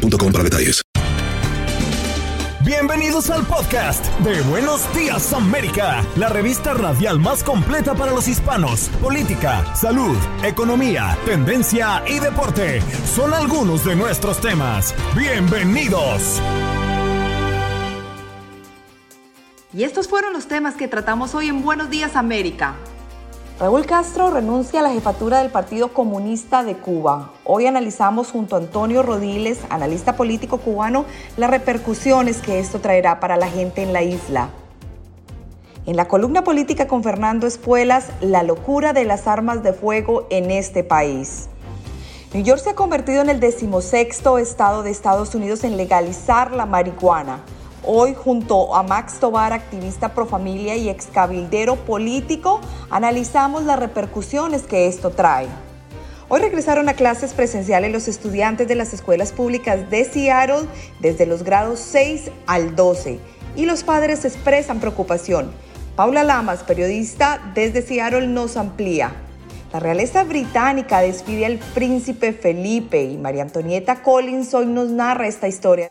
para detalles. Bienvenidos al podcast de Buenos Días América, la revista radial más completa para los hispanos. Política, salud, economía, tendencia y deporte son algunos de nuestros temas. Bienvenidos. Y estos fueron los temas que tratamos hoy en Buenos Días América. Raúl Castro renuncia a la jefatura del Partido Comunista de Cuba. Hoy analizamos junto a Antonio Rodiles, analista político cubano, las repercusiones que esto traerá para la gente en la isla. En la columna política con Fernando Espuelas, la locura de las armas de fuego en este país. New York se ha convertido en el decimosexto estado de Estados Unidos en legalizar la marihuana. Hoy, junto a Max Tobar, activista pro familia y ex cabildero político, analizamos las repercusiones que esto trae. Hoy regresaron a clases presenciales los estudiantes de las escuelas públicas de Seattle desde los grados 6 al 12 y los padres expresan preocupación. Paula Lamas, periodista desde Seattle, nos amplía. La realeza británica despide al príncipe Felipe y María Antonieta Collins hoy nos narra esta historia.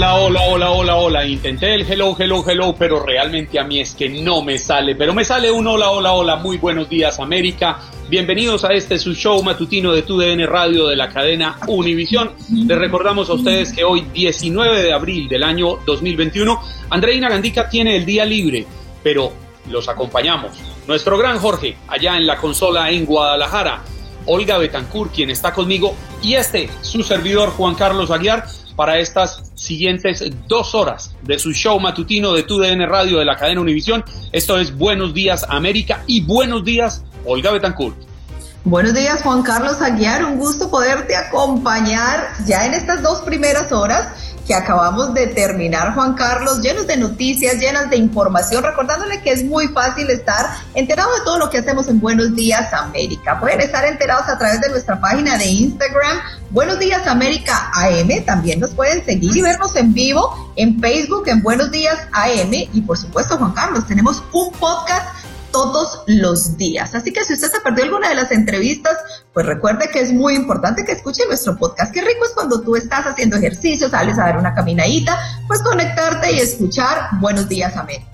Hola, hola, hola, hola, hola. Intenté el hello, hello, hello, pero realmente a mí es que no me sale. Pero me sale un hola, hola, hola. Muy buenos días, América. Bienvenidos a este su show matutino de TUDN Radio de la cadena Univisión. Les recordamos a ustedes que hoy, 19 de abril del año 2021, Andreina Gandica tiene el día libre, pero los acompañamos. Nuestro gran Jorge, allá en la consola en Guadalajara. Olga Betancourt, quien está conmigo, y este, su servidor Juan Carlos Aguiar para estas siguientes dos horas de su show matutino de TUDN Radio de la cadena Univisión. Esto es Buenos Días América y Buenos Días Olga Betancourt. Buenos días Juan Carlos Aguiar, un gusto poderte acompañar ya en estas dos primeras horas que acabamos de terminar, Juan Carlos, llenos de noticias, llenas de información, recordándole que es muy fácil estar enterado de todo lo que hacemos en Buenos Días América. Pueden estar enterados a través de nuestra página de Instagram, Buenos Días América AM, también nos pueden seguir y vernos en vivo en Facebook, en Buenos Días AM, y por supuesto, Juan Carlos, tenemos un podcast todos los días. Así que si usted se perdió alguna de las entrevistas, pues recuerde que es muy importante que escuche nuestro podcast. Qué rico es cuando tú estás haciendo ejercicio, sales a dar una caminadita, pues conectarte y escuchar Buenos Días América.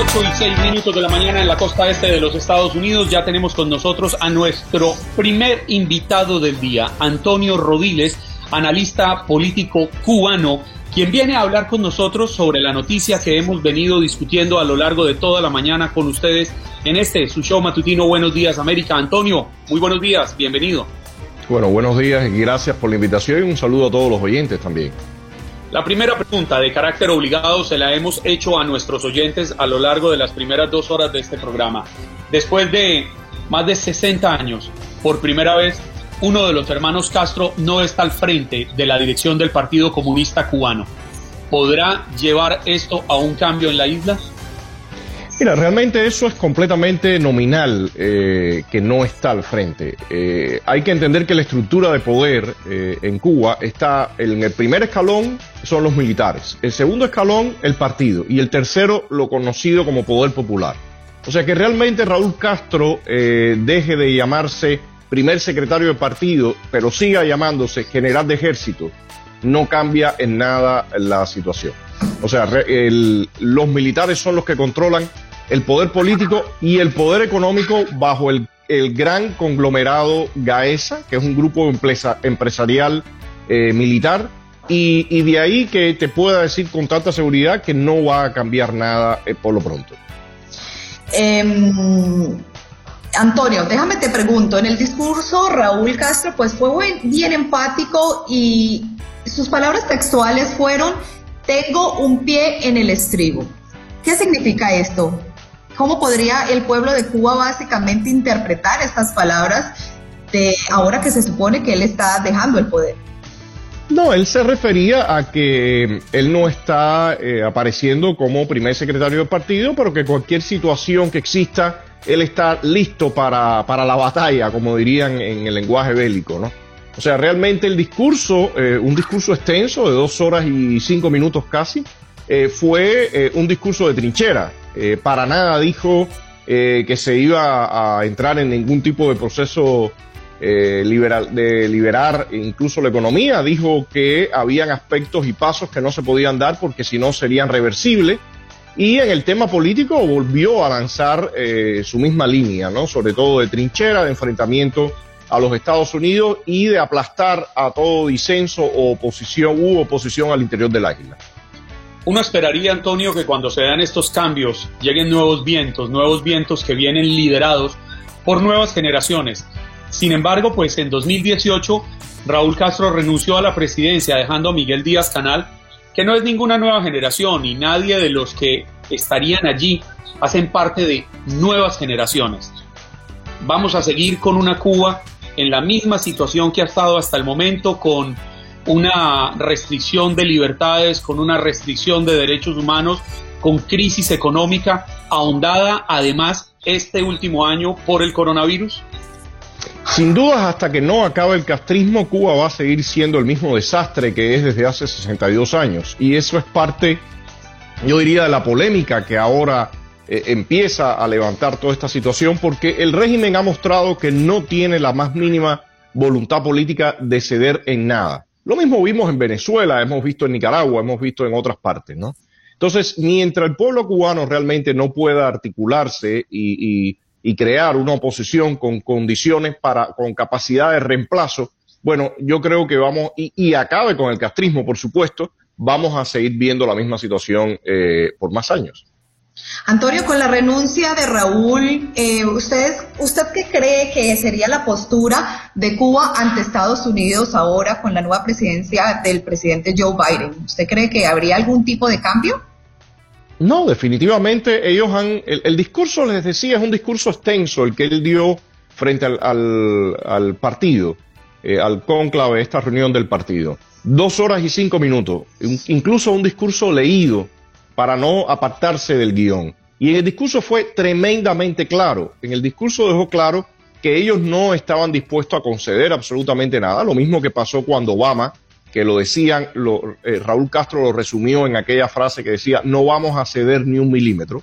8 y 6 minutos de la mañana en la costa este de los Estados Unidos. Ya tenemos con nosotros a nuestro primer invitado del día, Antonio Rodiles, analista político cubano, quien viene a hablar con nosotros sobre la noticia que hemos venido discutiendo a lo largo de toda la mañana con ustedes en este, su show matutino Buenos Días América. Antonio, muy buenos días, bienvenido. Bueno, buenos días y gracias por la invitación y un saludo a todos los oyentes también. La primera pregunta de carácter obligado se la hemos hecho a nuestros oyentes a lo largo de las primeras dos horas de este programa. Después de más de 60 años, por primera vez, uno de los hermanos Castro no está al frente de la dirección del Partido Comunista Cubano. ¿Podrá llevar esto a un cambio en la isla? Mira, realmente eso es completamente nominal, eh, que no está al frente. Eh, hay que entender que la estructura de poder eh, en Cuba está en el primer escalón son los militares, el segundo escalón el partido y el tercero lo conocido como poder popular. O sea que realmente Raúl Castro deje de llamarse primer secretario de partido, pero siga llamándose general de ejército, no cambia en nada la situación. O sea, los militares son los que controlan el poder político y el poder económico bajo el, gran conglomerado GAESA, que es un grupo empresarial eh, militar, y, de ahí que te pueda decir con tanta seguridad que no va a cambiar nada eh, por lo pronto. Em, Antonio, déjame te pregunto, en el discurso Raúl Castro pues fue bien empático y sus palabras textuales fueron, tengo un pie en el estribo. ¿Qué significa esto? ¿Cómo podría el pueblo de Cuba básicamente interpretar estas palabras de ahora que se supone que él está dejando el poder? No, él se refería a que él no está eh, apareciendo como primer secretario del partido, pero que cualquier situación que exista, él está listo para, para la batalla, como dirían en el lenguaje bélico, ¿no? O sea, realmente el discurso, eh, un discurso extenso de dos horas y cinco minutos casi, eh, fue un discurso de trinchera. Para nada dijo que se iba a entrar en ningún tipo de proceso eh, de liberar incluso la economía, dijo que habían aspectos y pasos que no se podían dar porque si no serían reversibles. Y en el tema político volvió a lanzar eh, su misma línea, ¿no? sobre todo de trinchera, de enfrentamiento a los Estados Unidos y de aplastar a todo disenso o oposición u oposición al interior de la isla. Uno esperaría, Antonio, que cuando se dan estos cambios lleguen nuevos vientos, nuevos vientos que vienen liderados por nuevas generaciones. Sin embargo, pues en 2018 Raúl Castro renunció a la presidencia dejando a Miguel Díaz Canal, que no es ninguna nueva generación y nadie de los que estarían allí hacen parte de nuevas generaciones. Vamos a seguir con una Cuba en la misma situación que ha estado hasta el momento, con una restricción de libertades, con una restricción de derechos humanos, con crisis económica ahondada además este último año por el coronavirus? Sin dudas, hasta que no acabe el castrismo, Cuba va a seguir siendo el mismo desastre que es desde hace 62 años. Y eso es parte, yo diría, de la polémica que ahora eh, empieza a levantar toda esta situación, porque el régimen ha mostrado que no tiene la más mínima voluntad política de ceder en nada. Lo mismo vimos en Venezuela, hemos visto en Nicaragua, hemos visto en otras partes, ¿no? Entonces, mientras el pueblo cubano realmente no pueda articularse y y crear una oposición con condiciones para, con capacidad de reemplazo, bueno, yo creo que vamos, y, acabe con el castrismo, por supuesto, vamos a seguir viendo la misma situación eh, por más años. Antonio, con la renuncia de Raúl, eh, ¿usted, ¿usted qué cree que sería la postura de Cuba ante Estados Unidos ahora con la nueva presidencia del presidente Joe Biden? ¿Usted cree que habría algún tipo de cambio? No, definitivamente ellos han, el, discurso, les decía, es un discurso extenso el que él dio frente al, partido, eh, al cónclave, esta reunión del partido. Dos horas y cinco minutos, incluso un discurso leído para no apartarse del guion. Y en el discurso fue tremendamente claro. En el discurso dejó claro que ellos no estaban dispuestos a conceder absolutamente nada, lo mismo que pasó cuando Obama que lo decían, lo, eh, Raúl Castro lo resumió en aquella frase que decía, no vamos a ceder ni un milímetro.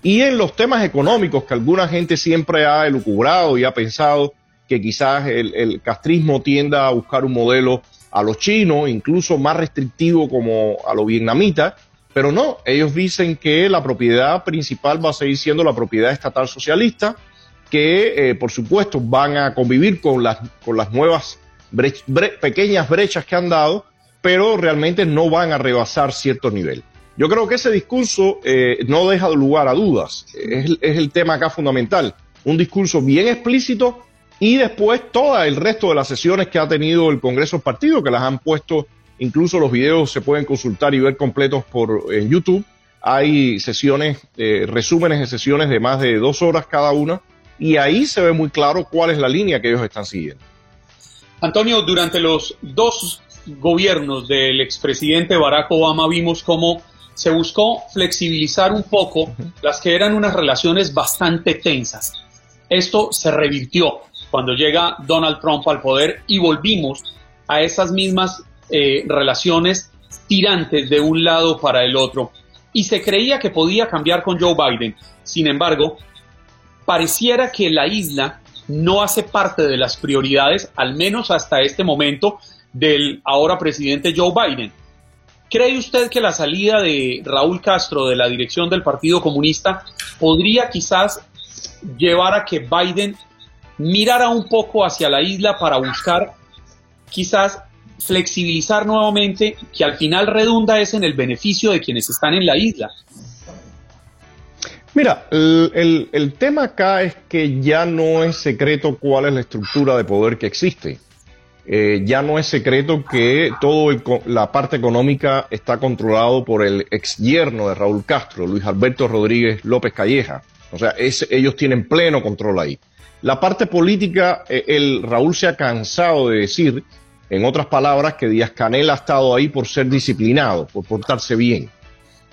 Y en los temas económicos que alguna gente siempre ha elucubrado y ha pensado que quizás el, castrismo tienda a buscar un modelo a los chinos, incluso más restrictivo como a los vietnamitas, pero no, ellos dicen que la propiedad principal va a seguir siendo la propiedad estatal socialista, que eh, por supuesto van a convivir con las, con las nuevas pequeñas brechas que han dado, pero realmente no van a rebasar cierto nivel. Yo creo que ese discurso eh, no deja lugar a dudas, es, el tema acá fundamental. Un discurso bien explícito y después todo el resto de las sesiones que ha tenido el Congreso Partido, que las han puesto, incluso los videos se pueden consultar y ver completos por en YouTube. Hay sesiones, eh, resúmenes de sesiones de más de dos horas cada una, y ahí se ve muy claro cuál es la línea que ellos están siguiendo. Antonio, durante los dos gobiernos del expresidente Barack Obama vimos cómo se buscó flexibilizar un poco las que eran unas relaciones bastante tensas. Esto se revirtió cuando llega Donald Trump al poder y volvimos a esas mismas eh, relaciones tirantes de un lado para el otro. Y se creía que podía cambiar con Joe Biden. Sin embargo, pareciera que la isla no hace parte de las prioridades, al menos hasta este momento, del ahora presidente Joe Biden. ¿Cree usted que la salida de Raúl Castro de la dirección del Partido Comunista podría quizás llevar a que Biden mirara un poco hacia la isla para buscar quizás flexibilizar nuevamente, que al final redunda es en el beneficio de quienes están en la isla? Mira, el, tema acá es que ya no es secreto cuál es la estructura de poder que existe. Eh, ya no es secreto que toda la parte económica está controlado por el ex yerno de Raúl Castro, Luis Alberto Rodríguez López Calleja. O sea, ellos tienen pleno control ahí. La parte política, eh, el Raúl se ha cansado de decir, en otras palabras, que Díaz Canel ha estado ahí por ser disciplinado, por portarse bien.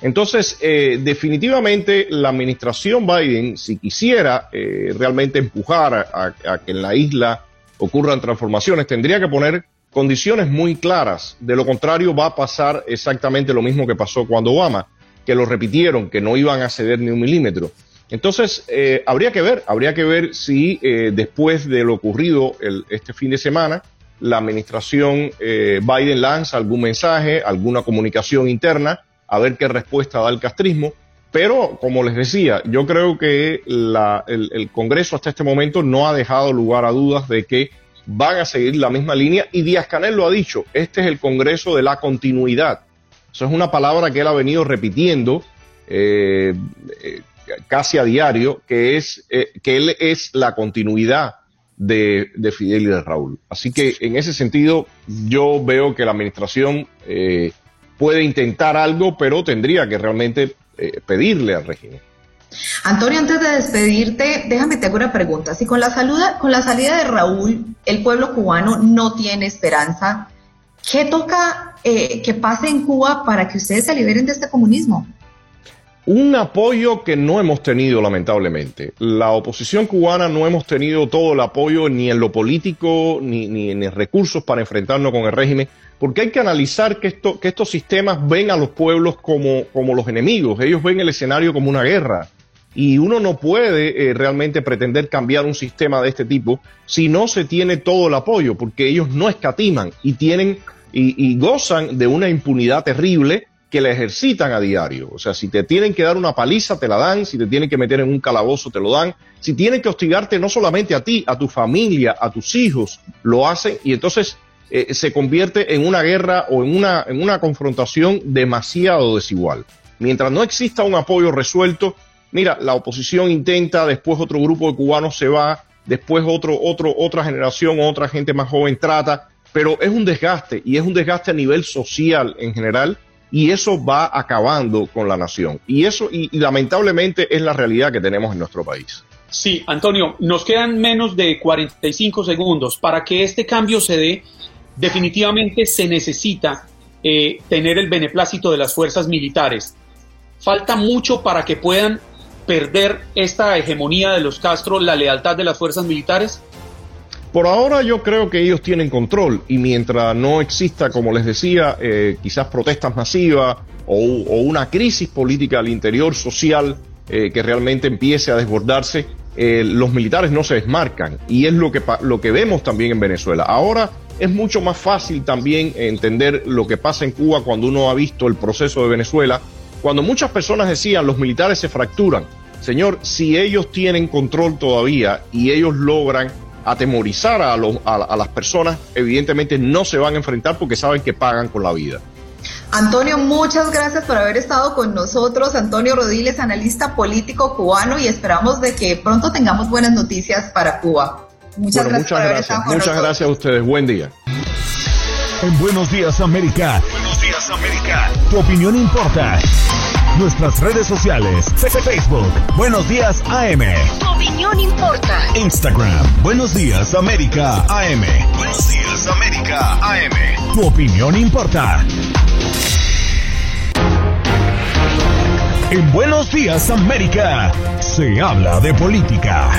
Entonces, eh, definitivamente la administración Biden, si quisiera realmente empujar a que en la isla ocurran transformaciones, tendría que poner condiciones muy claras. De lo contrario, va a pasar exactamente lo mismo que pasó cuando Obama, que lo repitieron, que no iban a ceder ni un milímetro. Entonces, eh, habría que ver, habría que ver si eh, después de lo ocurrido este fin de semana, la administración eh, Biden lanza algún mensaje, alguna comunicación interna, a ver qué respuesta da el castrismo. Pero, como les decía, yo creo que el, Congreso hasta este momento no ha dejado lugar a dudas de que van a seguir la misma línea y Díaz Canel lo ha dicho, este es el Congreso de la continuidad. Eso es una palabra que él ha venido repitiendo eh, eh, casi a diario, que es que él es la continuidad de, Fidel y de Raúl. Así que en ese sentido yo veo que la administración puede intentar algo, pero tendría que realmente eh, pedirle al régimen. Antonio, antes de despedirte, déjame te hago una pregunta. Si con la, con la salida de Raúl el pueblo cubano no tiene esperanza, ¿qué toca eh, que pase en Cuba para que ustedes se liberen de este comunismo? Un apoyo que no hemos tenido, lamentablemente. La oposición cubana no hemos tenido todo el apoyo ni en lo político ni, ni en recursos para enfrentarnos con el régimen porque hay que analizar que, esto, que estos sistemas ven a los pueblos como, como los enemigos, ellos ven el escenario como una guerra. Y uno no puede eh, realmente pretender cambiar un sistema de este tipo si no se tiene todo el apoyo, porque ellos no escatiman y tienen y, gozan de una impunidad terrible que la ejercitan a diario. O sea, si te tienen que dar una paliza, te la dan, si te tienen que meter en un calabozo, te lo dan, si tienen que hostigarte no solamente a ti, a tu familia, a tus hijos, lo hacen y entonces eh, se convierte en una guerra o en una, en una confrontación demasiado desigual. Mientras no exista un apoyo resuelto, mira, la oposición intenta, después otro grupo de cubanos se va, después otro, otro, otra generación, otra gente más joven trata, pero es un desgaste y es un desgaste a nivel social en general y eso va acabando con la nación. Y eso, y, lamentablemente, es la realidad que tenemos en nuestro país. Sí, Antonio, nos quedan menos de 45 segundos para que este cambio se dé definitivamente se necesita eh, tener el beneplácito de las fuerzas militares. Falta mucho para que puedan perder esta hegemonía de los Castro, la lealtad de las fuerzas militares. Por ahora yo creo que ellos tienen control y mientras no exista, como les decía, eh, quizás protestas masivas o, una crisis política al interior social eh, que realmente empiece a desbordarse, los militares no se desmarcan y es lo que, lo que vemos también en Venezuela. Ahora es mucho más fácil también entender lo que pasa en Cuba cuando uno ha visto el proceso de Venezuela, cuando muchas personas decían los militares se fracturan. Señor, si ellos tienen control todavía y ellos logran atemorizar a, a, las personas, evidentemente no se van a enfrentar porque saben que pagan con la vida. Antonio, muchas gracias por haber estado con nosotros. Antonio Rodiles, analista político cubano, y esperamos de que pronto tengamos buenas noticias para Cuba. Muchas gracias. Muchas gracias, muchas gracias a ustedes. Buen día. En Buenos Días América. Buenos Días América. Tu opinión importa. Nuestras redes sociales. Facebook. Buenos Días AM. Tu opinión importa. Instagram. Buenos Días América AM. Buenos Días América AM. Tu opinión importa. En Buenos Días América se habla de política.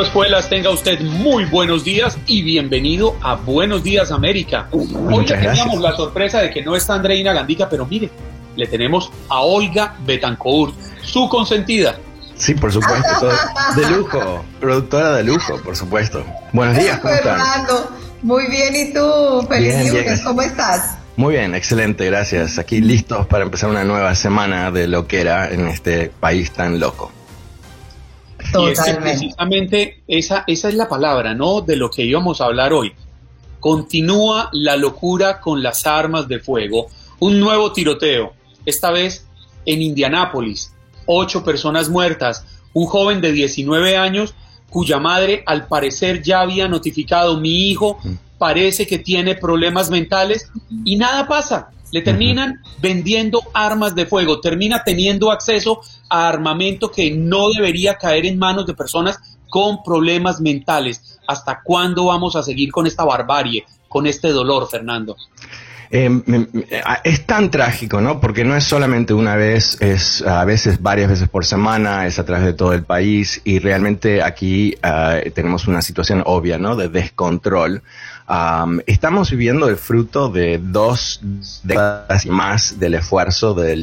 Escuelas, tenga usted muy buenos días y bienvenido a Buenos Días América. Hoy le teníamos la sorpresa de que no está Andreina Gandica, pero mire, le tenemos a Olga Betancourt. su consentida. Sí, por supuesto, de lujo, productora de lujo, por supuesto. Buenos días, ¿cómo están? Fernando, muy bien, ¿y tú? Feliz lunes, ¿cómo estás? Muy bien, excelente, gracias. Aquí listos para empezar una nueva semana de lo que era en este país tan loco. Totalmente. Y precisamente esa, esa es la palabra, ¿no? De lo que íbamos a hablar hoy. Continúa la locura con las armas de fuego. Un nuevo tiroteo, esta vez en Indianápolis. Ocho personas muertas. Un joven de 19 años cuya madre al parecer ya había notificado, mi hijo mm. parece que tiene problemas mentales y nada pasa. Le terminan vendiendo armas de fuego, termina teniendo acceso a armamento que no debería caer en manos de personas con problemas mentales. ¿Hasta cuándo vamos a seguir con esta barbarie, con este dolor, Fernando? Eh, es tan trágico, ¿no? Porque no es solamente una vez, es a veces varias veces por semana, es a través de todo el país y realmente aquí ah, tenemos una situación obvia, ¿no? De descontrol estamos viviendo el fruto de dos décadas y más del esfuerzo de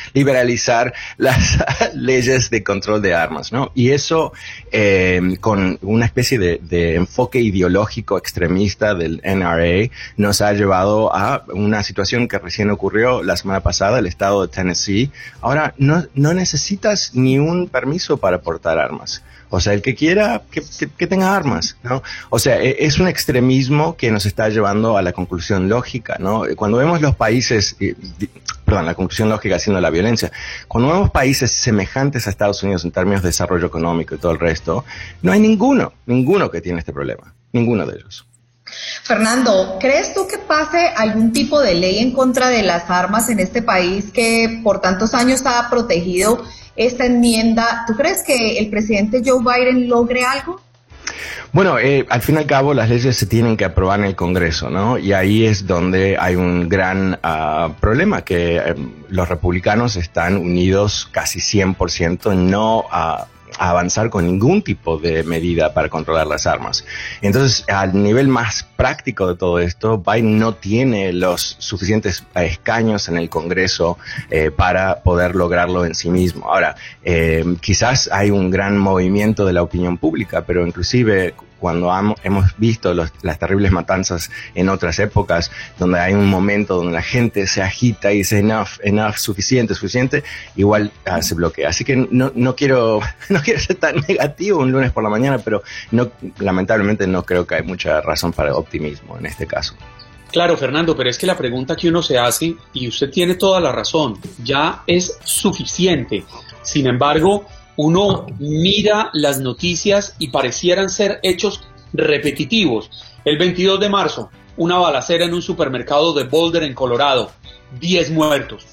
liberalizar las leyes de control de armas, ¿no? Y eso em, con una especie de, enfoque ideológico extremista del NRA nos ha llevado a una situación que recién ocurrió la semana pasada, el estado de Tennessee. Ahora no, no necesitas ni un permiso para portar armas. O sea, el que quiera que, tenga armas, ¿no? O sea, e, es un extremismo que nos está llevando a la conclusión lógica, ¿no? Cuando vemos los países, perdón, la conclusión lógica siendo la violencia, cuando vemos países semejantes a Estados Unidos en términos de desarrollo económico y todo el resto, no hay ninguno, ninguno que tiene este problema, ninguno de ellos. Fernando, ¿crees tú que pase algún tipo de ley en contra de las armas en este país que por tantos años ha protegido esta enmienda. ¿Tú crees que el presidente Joe Biden logre algo? Bueno, eh, al fin y al cabo las leyes se tienen que aprobar en el Congreso, ¿no? Y ahí es donde hay un gran ah, problema, que eh, los republicanos están unidos casi 100% en no... Uh, avanzar con ningún tipo de medida para controlar las armas. Entonces, al nivel más práctico de todo esto, Biden no tiene los suficientes escaños en el Congreso eh, para poder lograrlo en sí mismo. Ahora, eh, quizás hay un gran movimiento de la opinión pública, pero inclusive cuando hemos visto las terribles matanzas en otras épocas, donde hay un momento donde la gente se agita y dice enough, enough, suficiente, suficiente, igual ah, se bloquea. Así que no, no, quiero, no quiero ser tan negativo un lunes por la mañana, pero lamentablemente no creo que hay mucha razón para optimismo en este caso. Claro, Fernando, pero es que la pregunta que uno se hace, y usted tiene toda la razón, ya es suficiente. Sin embargo, uno mira las noticias y parecieran ser hechos repetitivos. El 22 de marzo, una balacera en un supermercado de Boulder, en Colorado, 10 muertos.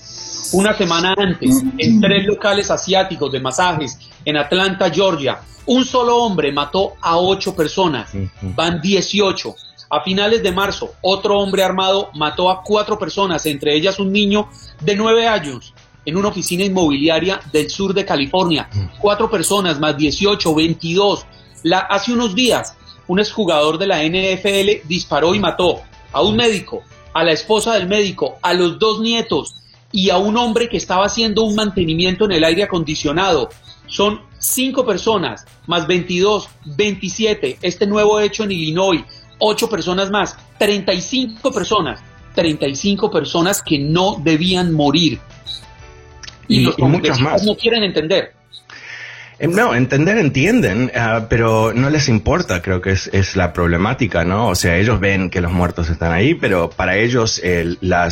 Una semana antes, en tres locales asiáticos de masajes en Atlanta, Georgia, un solo hombre mató a ocho personas, van 18. A finales de marzo, otro hombre armado mató a cuatro personas, entre ellas un niño de nueve años en una oficina inmobiliaria del sur de California. Mm. Cuatro personas más 18, 22. La, hace unos días, un exjugador de la NFL disparó y mató a un médico, a la esposa del médico, a los dos nietos y a un hombre que estaba haciendo un mantenimiento en el aire acondicionado. Son cinco personas, más 22, 27. Este nuevo hecho en Illinois, ocho personas más, 35 personas, 35 personas que no debían morir y, los muchos más. no quieren entender. Eh, no, entender entienden, ah, pero no les importa, creo que es, es, la problemática, ¿no? O sea, ellos ven que los muertos están ahí, pero para ellos el, la,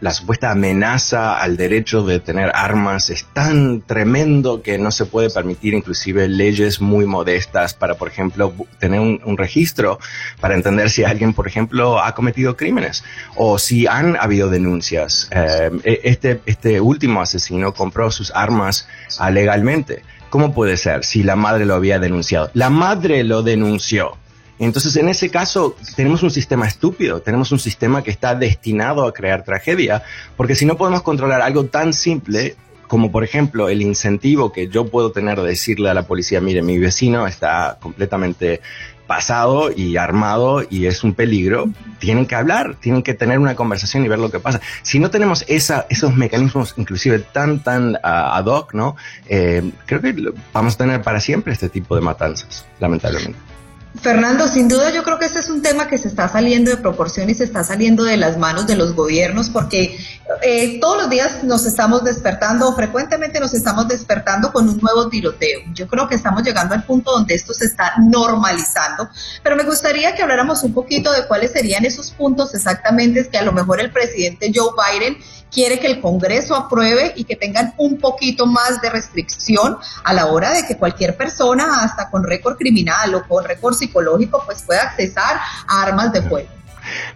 la, supuesta amenaza al derecho de tener armas es tan tremendo que no se puede permitir inclusive leyes muy modestas para, por ejemplo, tener un, un registro para entender si alguien, por ejemplo, ha cometido crímenes o si han habido denuncias. Eh, este, este último asesino compró sus armas uh, legalmente. ¿Cómo puede ser si la madre lo había denunciado? La madre lo denunció. Entonces, en ese caso, tenemos un sistema estúpido, tenemos un sistema que está destinado a crear tragedia, porque si no podemos controlar algo tan simple, como por ejemplo el incentivo que yo puedo tener de decirle a la policía, mire, mi vecino está completamente pasado y armado y es un peligro, tienen que hablar, tienen que tener una conversación y ver lo que pasa. Si no tenemos esa, esos mecanismos inclusive tan, tan ah, ad hoc, ¿no? Eh, creo que vamos a tener para siempre este tipo de matanzas, lamentablemente. Fernando, sin duda yo creo que este es un tema que se está saliendo de proporción y se está saliendo de las manos de los gobiernos porque eh, todos los días nos estamos despertando o frecuentemente nos estamos despertando con un nuevo tiroteo. Yo creo que estamos llegando al punto donde esto se está normalizando, pero me gustaría que habláramos un poquito de cuáles serían esos puntos exactamente que a lo mejor el presidente Joe Biden quiere que el Congreso apruebe y que tengan un poquito más de restricción a la hora de que cualquier persona, hasta con récord criminal o con récord psicológico, pues pueda accesar a armas de fuego.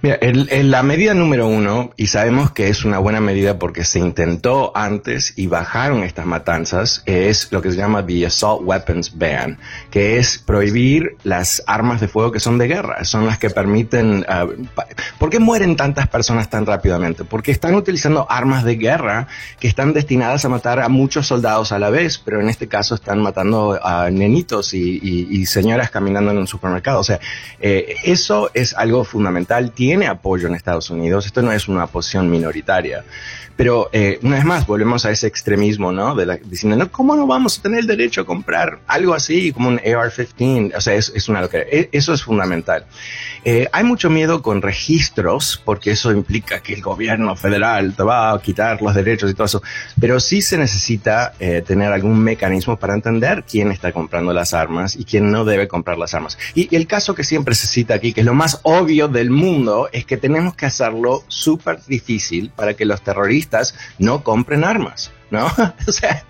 Mira, la medida número uno, y sabemos que es una buena medida porque se intentó antes y bajaron estas matanzas, es lo que se llama the Assault Weapons Ban, que es prohibir las armas de fuego que son de guerra, son las que permiten... Uh, ¿Por qué mueren tantas personas tan rápidamente? Porque están utilizando armas de guerra que están destinadas a matar a muchos soldados a la vez, pero en este caso están matando a nenitos y, señoras caminando en un supermercado. O sea, eh, eso es algo fundamental tiene apoyo en Estados Unidos, esto no es una posición minoritaria. Pero eh, una vez más, volvemos a ese extremismo, ¿no? De la, diciendo, no, ¿cómo no vamos a tener el derecho a comprar algo así como un AR-15? O sea, es, es una locura. E, eso es fundamental. Eh, hay mucho miedo con registros, porque eso implica que el gobierno federal te va a quitar los derechos y todo eso. Pero sí se necesita eh, tener algún mecanismo para entender quién está comprando las armas y quién no debe comprar las armas. Y, y el caso que siempre se cita aquí, que es lo más obvio del mundo, es que tenemos que hacerlo súper difícil para que los terroristas no compren armas. ¿no? o sea,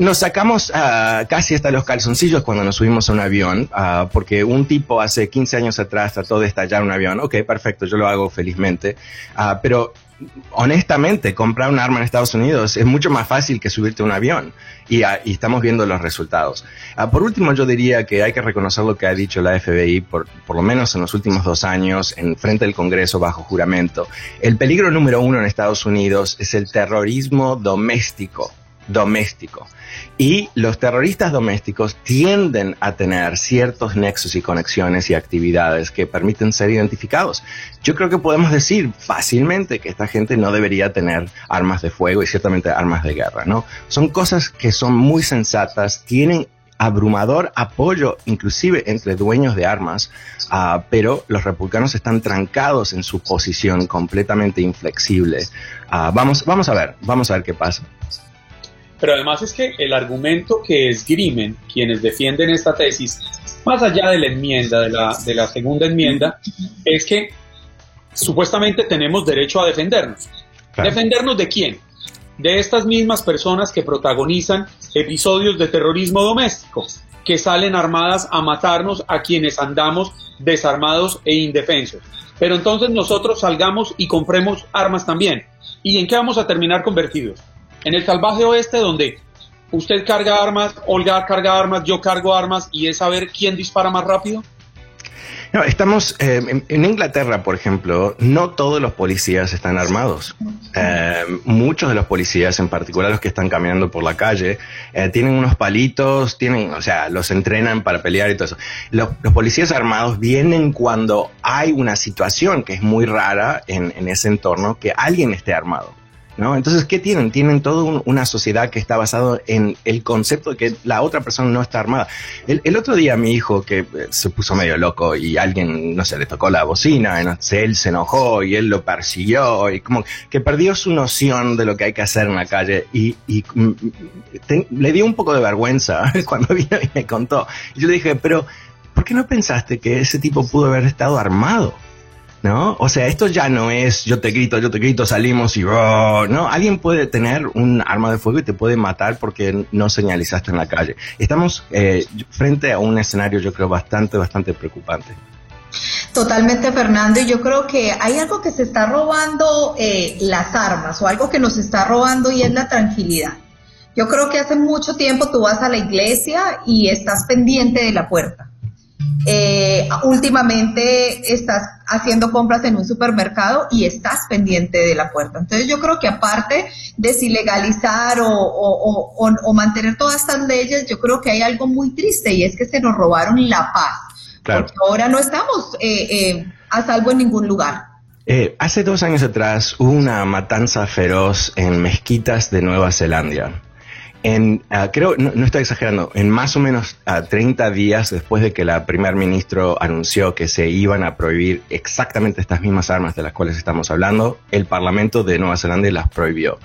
nos sacamos uh, casi hasta los calzoncillos cuando nos subimos a un avión, uh, porque un tipo hace 15 años atrás trató de estallar un avión. Ok, perfecto, yo lo hago felizmente. Uh, pero honestamente, comprar un arma en Estados Unidos es mucho más fácil que subirte a un avión y, ah, estamos viendo los resultados. Ah, por último, yo diría que hay que reconocer lo que ha dicho la FBI, por, por lo menos en los últimos dos años, en frente del Congreso bajo juramento. El peligro número uno en Estados Unidos es el terrorismo doméstico doméstico. Y los terroristas domésticos tienden a tener ciertos nexos y conexiones y actividades que permiten ser identificados. Yo creo que podemos decir fácilmente que esta gente no debería tener armas de fuego y ciertamente armas de guerra, ¿no? Son cosas que son muy sensatas, tienen abrumador apoyo inclusive entre dueños de armas, uh, pero los republicanos están trancados en su posición completamente inflexible. Uh, vamos, vamos a ver, vamos a ver qué pasa. Pero además es que el argumento que esgrimen quienes defienden esta tesis, más allá de la enmienda, de la, de la segunda enmienda, es que supuestamente tenemos derecho a defendernos. ¿Defendernos de quién? De estas mismas personas que protagonizan episodios de terrorismo doméstico, que salen armadas a matarnos a quienes andamos desarmados e indefensos. Pero entonces nosotros salgamos y compremos armas también. ¿Y en qué vamos a terminar convertidos? En el salvaje oeste donde usted carga armas, Olga carga armas, yo cargo armas y es saber quién dispara más rápido? No, estamos eh, en, Inglaterra, por ejemplo, no todos los policías están armados. Eh, muchos de los policías, en particular los que están caminando por la calle, eh, tienen unos palitos, tienen, o sea, los entrenan para pelear y todo eso. Los, policías armados vienen cuando hay una situación que es muy rara en, en ese entorno, que alguien esté armado. ¿No? Entonces, ¿qué tienen? Tienen toda una sociedad que está basada en el concepto de que la otra persona no está armada. El, otro día mi hijo, que eh, se puso medio loco y alguien, no sé, le tocó la bocina, él se enojó y él lo persiguió y como que perdió su noción de lo que hay que hacer en la calle y, mm, le dio un poco de vergüenza cuando vino y me contó. Y yo le dije, pero ¿por qué no pensaste que ese tipo pudo haber estado armado? ¿No? O sea, esto ya no es yo te grito, yo te grito, salimos y oh, no, alguien puede tener un arma de fuego y te puede matar porque no señalizaste en la calle. Estamos eh, frente a un escenario yo creo bastante, bastante preocupante. Totalmente, Fernando. Y yo creo que hay algo que se está robando eh, las armas o algo que nos está robando y es la tranquilidad. Yo creo que hace mucho tiempo tú vas a la iglesia y estás pendiente de la puerta eh, últimamente estás haciendo compras en un supermercado y estás pendiente de la puerta. Entonces yo creo que aparte de si legalizar o, mantener todas estas leyes, yo creo que hay algo muy triste y es que se nos robaron la paz. Porque ahora no estamos eh, eh, a salvo en ningún lugar. hace dos años atrás hubo una matanza feroz en mezquitas de Nueva Zelanda en, ah, creo, no, estoy exagerando, en más o menos 30 ah, días después de que la primer ministro anunció que se iban a prohibir exactamente estas mismas armas de las cuales estamos hablando, el Parlamento de Nueva Zelanda las prohibió.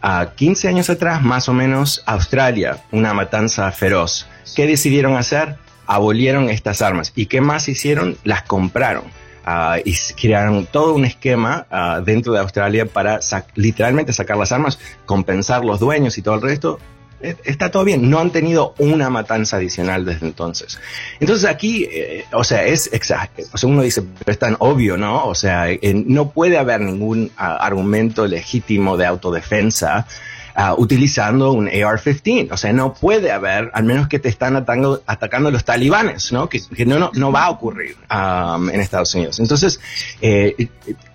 Ah, 15 años atrás, más o menos, Australia, una matanza feroz. ¿Qué decidieron hacer? Abolieron estas armas. ¿Y qué más hicieron? Las compraron. Ah, y crearon todo un esquema ah, dentro de Australia para literalmente sacar las armas, compensar los dueños y todo el resto. E, está todo bien, no han tenido una matanza adicional desde entonces. Entonces aquí, eh, o sea, es exacto, o sea, uno dice, pero es tan obvio, ¿no? O sea, no puede haber ningún ah, argumento legítimo de autodefensa Ah, utilizando un AR-15. O sea, no puede haber, al menos que te están atacando, atacando los talibanes, ¿no? Que, no, no, va a ocurrir um, en Estados Unidos. Entonces, eh,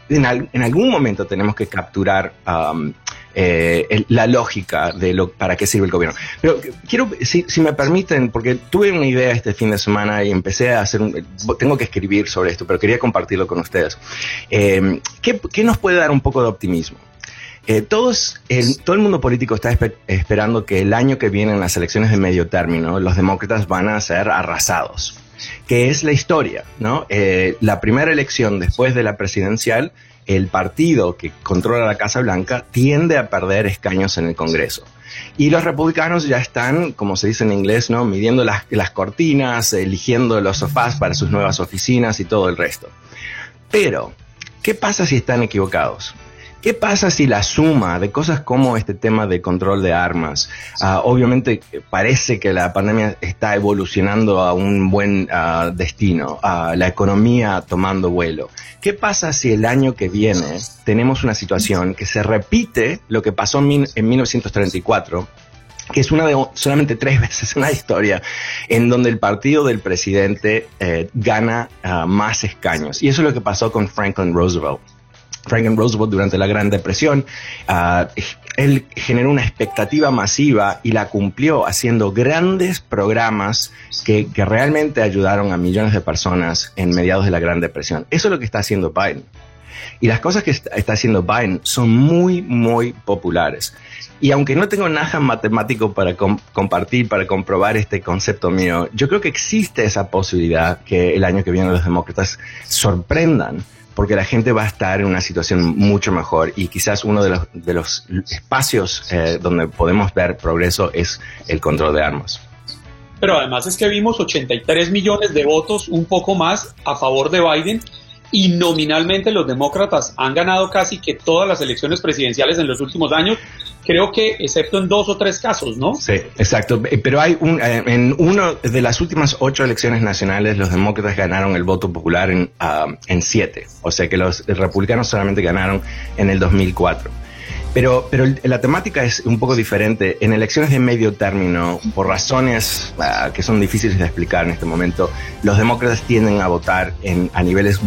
en, algún momento tenemos que capturar eh, la lógica de lo para qué sirve el gobierno. Pero quiero, si, me permiten, porque tuve una idea este fin de semana y empecé a hacer un, tengo que escribir sobre esto, pero quería compartirlo con ustedes. Eh, ¿qué, ¿Qué nos puede dar un poco de optimismo? Eh, todos, el, todo el mundo político está esperando que el año que viene en las elecciones de medio término los demócratas van a ser arrasados, que es la historia, ¿no? Eh, la primera elección después de la presidencial, el partido que controla la Casa Blanca tiende a perder escaños en el Congreso. Y los republicanos ya están, como se dice en inglés, ¿no? midiendo las, las cortinas, eligiendo los sofás para sus nuevas oficinas y todo el resto. Pero, ¿qué pasa si están equivocados? ¿Qué pasa si la suma de cosas como este tema de control de armas, ah, obviamente parece que la pandemia está evolucionando a un buen ah, destino, uh, la economía tomando vuelo? ¿Qué pasa si el año que viene tenemos una situación que se repite lo que pasó en, 1934? que es una de solamente tres veces en la historia en donde el partido del presidente eh, gana más escaños. Y eso es lo que pasó con Franklin Roosevelt. Franklin Roosevelt durante la Gran Depresión, ah, él generó una expectativa masiva y la cumplió haciendo grandes programas que, que, realmente ayudaron a millones de personas en mediados de la Gran Depresión. Eso es lo que está haciendo Biden. Y las cosas que está haciendo Biden son muy, muy populares. Y aunque no tengo nada matemático para compartir, para comprobar este concepto mío, yo creo que existe esa posibilidad que el año que viene los demócratas sorprendan porque la gente va a estar en una situación mucho mejor y quizás uno de los, de los espacios eh, donde podemos ver progreso es el control de armas. Pero además es que vimos 83 millones de votos, un poco más, a favor de Biden y nominalmente los demócratas han ganado casi que todas las elecciones presidenciales en los últimos años, creo que excepto en dos o tres casos, ¿no? Sí, exacto. Eh, pero hay un, eh, en una de las últimas ocho elecciones nacionales, los demócratas ganaron el voto popular en, ah, en siete. O sea que los republicanos solamente ganaron en el 2004. Pero, pero la temática es un poco diferente. En elecciones de medio término, por razones ah, que son difíciles de explicar en este momento, los demócratas tienden a votar en, a niveles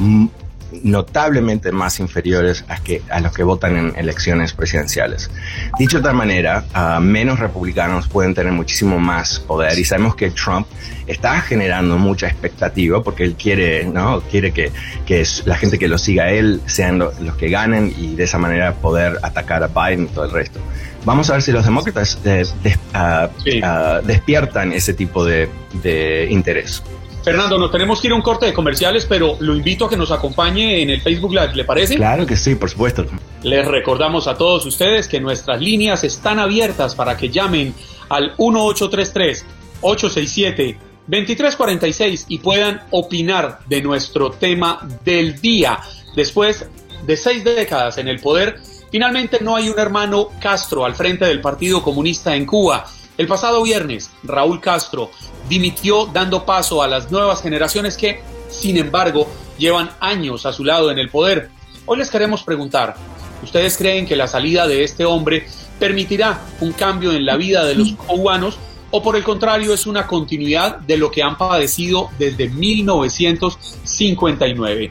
notablemente más inferiores a, que, a los que votan en elecciones presidenciales. Dicho de otra manera, menos republicanos pueden tener muchísimo más poder y sabemos que Trump está generando mucha expectativa porque él quiere, ¿no? quiere que, que la gente que lo siga a él sean los que ganen y de esa manera poder atacar a Biden y todo el resto. Vamos a ver si los demócratas eh, ah, ah, despiertan ese tipo de, de interés. Fernando, nos tenemos que ir a un corte de comerciales, pero lo invito a que nos acompañe en el Facebook Live, ¿le parece? Claro que sí, por supuesto. Les recordamos a todos ustedes que nuestras líneas están abiertas para que llamen al 1833-867-2346 y puedan opinar de nuestro tema del día. Después de seis décadas en el poder, finalmente no hay un hermano Castro al frente del Partido Comunista en Cuba. El pasado viernes, Raúl Castro dimitió dando paso a las nuevas generaciones que, sin embargo, llevan años a su lado en el poder. Hoy les queremos preguntar, ¿ustedes creen que la salida de este hombre permitirá un cambio en la vida de los cubanos o por el contrario es una continuidad de lo que han padecido desde 1959.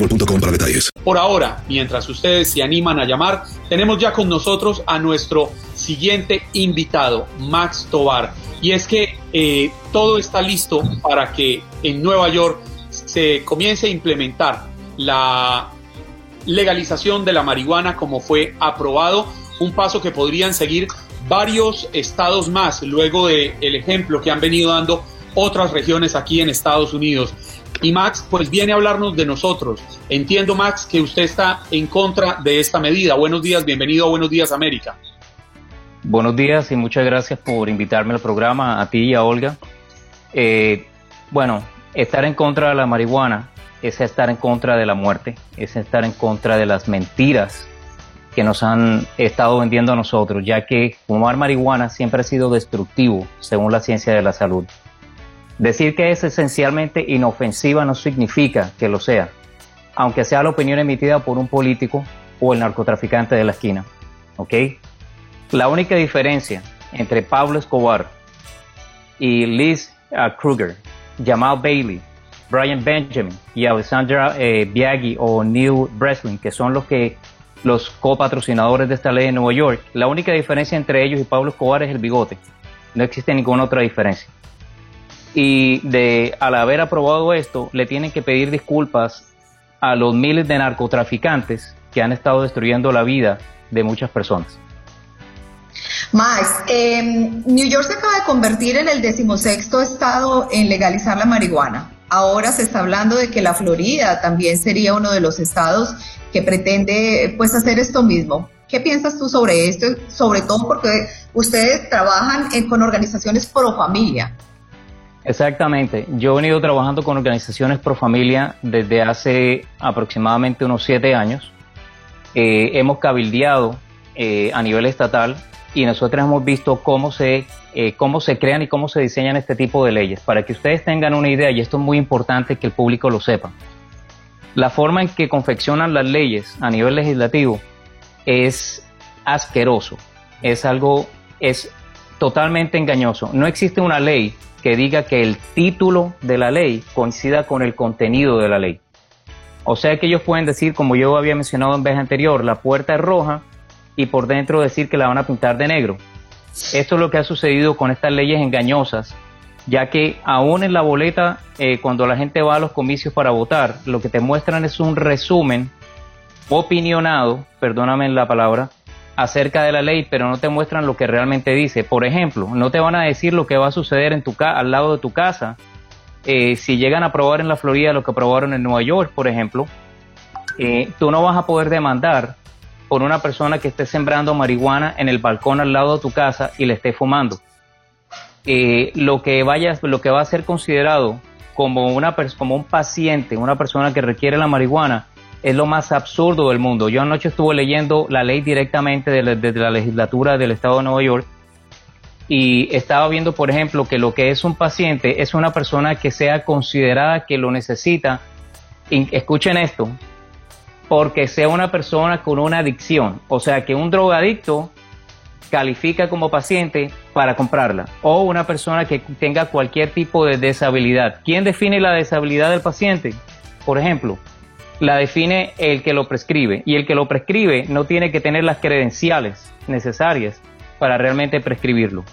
Por ahora, mientras ustedes se animan a llamar, tenemos ya con nosotros a nuestro siguiente invitado, Max Tobar. Y es que eh, todo está listo para que en Nueva York se comience a implementar la legalización de la marihuana como fue aprobado, un paso que podrían seguir varios estados más luego del el ejemplo que han venido dando otras regiones aquí en Estados Unidos. Y Max, pues viene a hablarnos de nosotros. Entiendo, Max, que usted está en contra de esta medida. Buenos días, bienvenido a Buenos Días, América. Buenos días y muchas gracias por invitarme al programa, a ti y a Olga. Eh, bueno, estar en contra de la marihuana es estar en contra de la muerte, es estar en contra de las mentiras que nos han estado vendiendo a nosotros, ya que fumar marihuana siempre ha sido destructivo, según la ciencia de la salud. Decir que es esencialmente inofensiva no significa que lo sea, aunque sea la opinión emitida por un político o el narcotraficante de la esquina. ¿Ok? La única diferencia entre Pablo Escobar y Liz uh, Kruger, Jamal Bailey, Brian Benjamin y Alexandra eh, Biaggi o Neil Breslin, que son los que los copatrocinadores de esta ley en Nueva York, la única diferencia entre ellos y Pablo Escobar es el bigote. No existe ninguna otra diferencia y de al haber aprobado esto le tienen que pedir disculpas a los miles de narcotraficantes que han estado destruyendo la vida de muchas personas. Más, em, New York se acaba de convertir en el decimosexto estado en legalizar la marihuana. Ahora se está hablando de que la Florida también sería uno de los estados que pretende pues hacer esto mismo. ¿Qué piensas tú sobre esto? Sobre todo porque ustedes trabajan con organizaciones pro familia. Exactamente. Yo he venido trabajando con organizaciones pro familia desde hace aproximadamente unos siete años. Eh, hemos cabildeado eh, a nivel estatal y nosotros hemos visto cómo se, eh, cómo se crean y cómo se diseñan este tipo de leyes. Para que ustedes tengan una idea, y esto es muy importante que el público lo sepa, la forma en que confeccionan las leyes a nivel legislativo es asqueroso, es algo, es totalmente engañoso. No existe una ley que diga que el título de la ley coincida con el contenido de la ley. O sea que ellos pueden decir, como yo había mencionado en vez anterior, la puerta es roja y por dentro decir que la van a pintar de negro. Esto es lo que ha sucedido con estas leyes engañosas, ya que aún en la boleta, eh, cuando la gente va a los comicios para votar, lo que te muestran es un resumen opinionado, perdóname la palabra, acerca de la ley, pero no te muestran lo que realmente dice. Por ejemplo, no te van a decir lo que va a suceder en tu al lado de tu casa. Eh, si llegan a aprobar en la Florida lo que aprobaron en Nueva York, por ejemplo, eh, tú no vas a poder demandar por una persona que esté sembrando marihuana en el balcón al lado de tu casa y le esté fumando. Eh, lo que vaya, lo que va a ser considerado como una como un paciente, una persona que requiere la marihuana, es lo más absurdo del mundo. Yo anoche estuve leyendo la ley directamente desde la, legislatura del Estado de Nueva York y estaba viendo, por ejemplo, que lo que es un paciente es una persona que sea considerada que lo necesita. escuchen esto, porque sea una persona con una adicción, o sea, que un drogadicto califica como paciente para comprarla, o una persona que tenga cualquier tipo de deshabilidad. ¿Quién define la deshabilidad del paciente? Por ejemplo, la define el que lo prescribe y el que lo prescribe no tiene que tener las credenciales necesarias para realmente prescribirlo.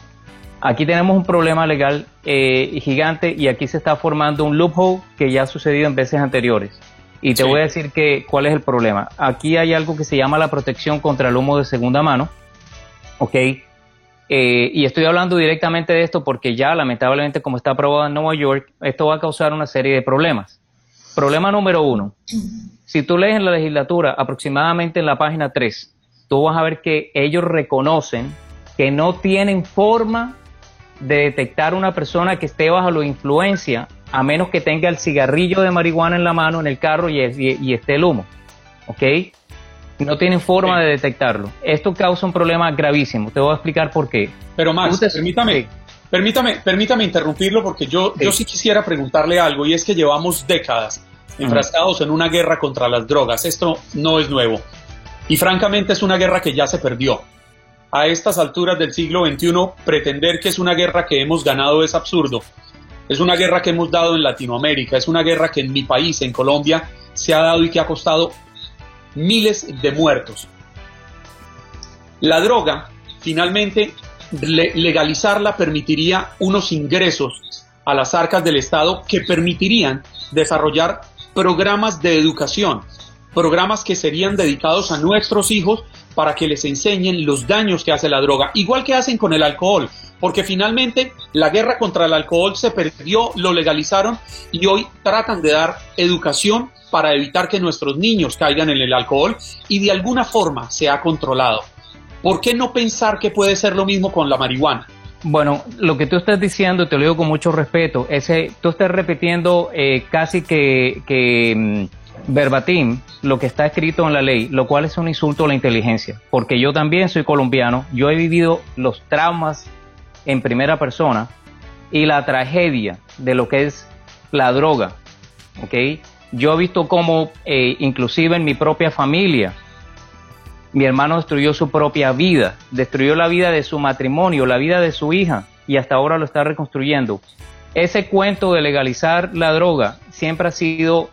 Aquí tenemos un problema legal eh, gigante y aquí se está formando un loophole que ya ha sucedido en veces anteriores. Y te voy a decir que cuál es el problema. Aquí hay algo que se llama la protección contra el humo de segunda mano. ¿Ok? Eh, y estoy hablando directamente de esto porque ya lamentablemente como está aprobado en Nueva York, esto va a causar una serie de problemas. Problema número uno. Si tú lees en la legislatura, aproximadamente en la página 3, tú vas a ver que ellos reconocen que no tienen forma de detectar una persona que esté bajo la influencia, a menos que tenga el cigarrillo de marihuana en la mano en el carro y, y, esté el humo. ¿Ok? No tienen forma de detectarlo. Esto causa un problema gravísimo. Te voy a explicar por qué. Pero Max, permítame, permítame, permítame interrumpirlo porque yo sí. yo sí quisiera preguntarle algo y es que llevamos décadas enfrascados en una guerra contra las drogas. Esto no es nuevo. Y francamente es una guerra que ya se perdió. A estas alturas del siglo XXI, pretender que es una guerra que hemos ganado es absurdo. Es una guerra que hemos dado en Latinoamérica, es una guerra que en mi país, en Colombia, se ha dado y que ha costado miles de muertos. La droga, finalmente, legalizarla permitiría unos ingresos a las arcas del Estado que permitirían desarrollar programas de educación, programas que serían dedicados a nuestros hijos para que les enseñen los daños que hace la droga, igual que hacen con el alcohol, porque finalmente la guerra contra el alcohol se perdió, lo legalizaron y hoy tratan de dar educación para evitar que nuestros niños caigan en el alcohol y de alguna forma se ha controlado. ¿Por qué no pensar que puede ser lo mismo con la marihuana? Bueno, lo que tú estás diciendo, te lo digo con mucho respeto, ese, tú estás repitiendo eh, casi que, mm, verbatim lo que está escrito en la ley, lo cual es un insulto a la inteligencia, porque yo también soy colombiano, yo he vivido los traumas en primera persona y la tragedia de lo que es la droga, ¿ok? Yo he visto cómo, eh, inclusive en mi propia familia, mi hermano destruyó su propia vida, destruyó la vida de su matrimonio, la vida de su hija y hasta ahora lo está reconstruyendo. Ese cuento de legalizar la droga siempre ha sido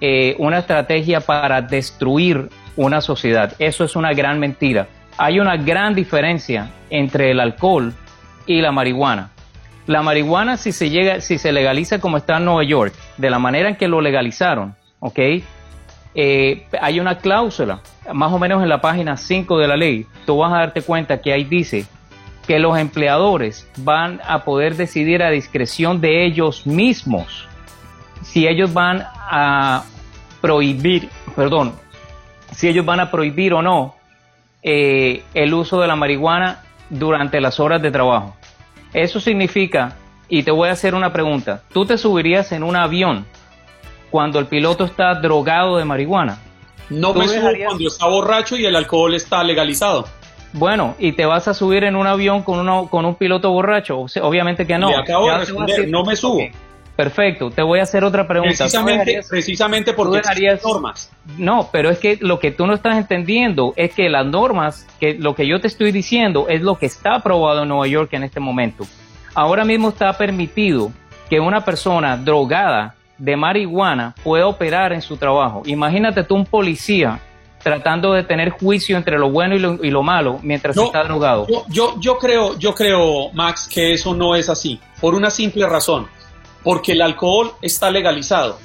eh, una estrategia para destruir una sociedad. Eso es una gran mentira. Hay una gran diferencia entre el alcohol y la marihuana. La marihuana si se llega, si se legaliza como está en Nueva York, de la manera en que lo legalizaron, ¿ok? Eh, hay una cláusula, más o menos en la página 5 de la ley, tú vas a darte cuenta que ahí dice que los empleadores van a poder decidir a discreción de ellos mismos si ellos van a prohibir, perdón, si ellos van a prohibir o no eh, el uso de la marihuana durante las horas de trabajo. Eso significa, y te voy a hacer una pregunta, ¿tú te subirías en un avión cuando el piloto está drogado de marihuana. No me subo cuando está borracho y el alcohol está legalizado. Bueno, y te vas a subir en un avión con, uno, con un piloto borracho. obviamente que no. Le acabo de responder, no me subo. Perfecto, te voy a hacer otra pregunta. Precisamente, precisamente porque dejarías, normas. No, pero es que lo que tú no estás entendiendo es que las normas, que lo que yo te estoy diciendo es lo que está aprobado en Nueva York en este momento. Ahora mismo está permitido que una persona drogada de marihuana puede operar en su trabajo. Imagínate tú un policía tratando de tener juicio entre lo bueno y lo, malo mientras está drogado. Yo, yo, creo, yo creo, Max, que eso no es así, por una simple razón, porque el alcohol está legalizado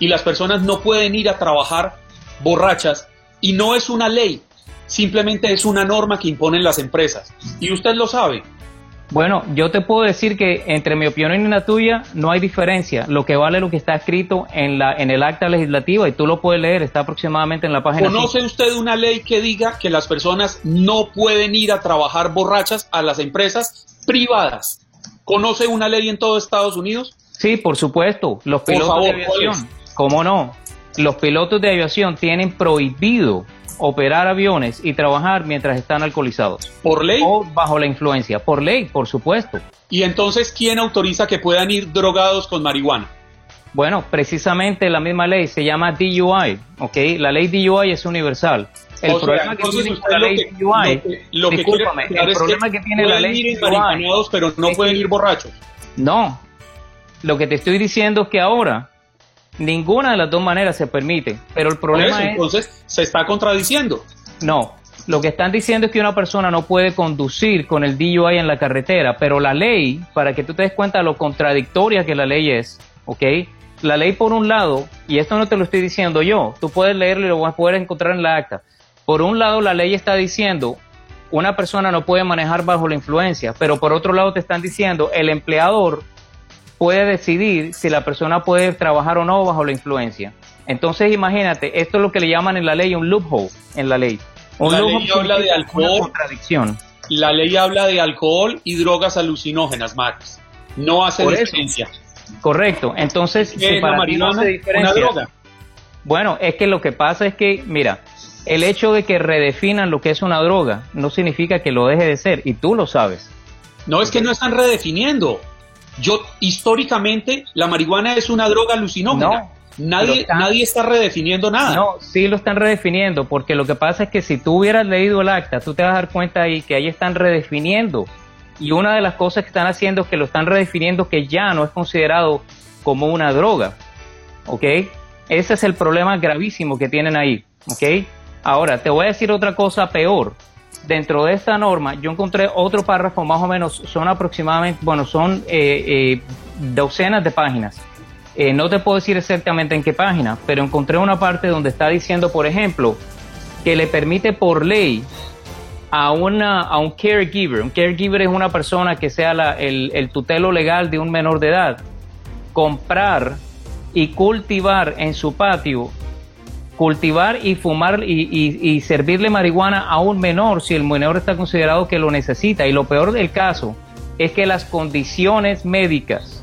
y las personas no pueden ir a trabajar borrachas y no es una ley, simplemente es una norma que imponen las empresas. Y usted lo sabe, bueno, yo te puedo decir que entre mi opinión y la tuya no hay diferencia. Lo que vale es lo que está escrito en, la, en el acta legislativa y tú lo puedes leer, está aproximadamente en la página. ¿Conoce usted una ley que diga que las personas no pueden ir a trabajar borrachas a las empresas privadas? ¿Conoce una ley en todo Estados Unidos? Sí, por supuesto. Los pilotos de aviación, ¿cómo no? Los pilotos de aviación tienen prohibido operar aviones y trabajar mientras están alcoholizados. ¿Por ley? O bajo la influencia. Por ley, por supuesto. ¿Y entonces quién autoriza que puedan ir drogados con marihuana? Bueno, precisamente la misma ley se llama DUI, ¿ok? La ley DUI es universal. El problema que tiene la ley DUI, lo que, discúlpame, el problema que, tiene la ley ir DUI, pero no pueden ir borrachos. No, lo que te estoy diciendo es que ahora Ninguna de las dos maneras se permite, pero el problema es... Entonces, se está contradiciendo. No, lo que están diciendo es que una persona no puede conducir con el DUI en la carretera, pero la ley, para que tú te des cuenta de lo contradictoria que la ley es, ¿ok? La ley por un lado, y esto no te lo estoy diciendo yo, tú puedes leerlo y lo vas a poder encontrar en la acta. Por un lado, la ley está diciendo una persona no puede manejar bajo la influencia, pero por otro lado te están diciendo el empleador puede decidir si la persona puede trabajar o no bajo la influencia. Entonces imagínate, esto es lo que le llaman en la ley un loophole en la ley. Un la ley habla de alcohol. contradicción. la ley habla de alcohol y drogas alucinógenas, Max. No hace Por eso. diferencia. Correcto. Entonces, ¿Qué si es la para ti no hace Una diferencia- droga. Bueno, es que lo que pasa es que, mira, el hecho de que redefinan lo que es una droga no significa que lo deje de ser, y tú lo sabes. No es que no están redefiniendo. Yo, históricamente, la marihuana es una droga alucinógena. No, nadie, nadie está redefiniendo nada. No, sí lo están redefiniendo, porque lo que pasa es que si tú hubieras leído el acta, tú te vas a dar cuenta ahí que ahí están redefiniendo. Y una de las cosas que están haciendo es que lo están redefiniendo que ya no es considerado como una droga. ¿Ok? Ese es el problema gravísimo que tienen ahí. ¿Ok? Ahora, te voy a decir otra cosa peor. Dentro de esta norma, yo encontré otro párrafo, más o menos, son aproximadamente, bueno, son eh, eh, docenas de páginas. Eh, no te puedo decir exactamente en qué página, pero encontré una parte donde está diciendo, por ejemplo, que le permite por ley a, una, a un caregiver, un caregiver es una persona que sea el, el tutelo legal de un menor de edad, comprar y cultivar en su patio, cultivar y fumar y, y- servirle marihuana a un menor si el menor está considerado que lo necesita. Y lo peor del caso es que las condiciones médicas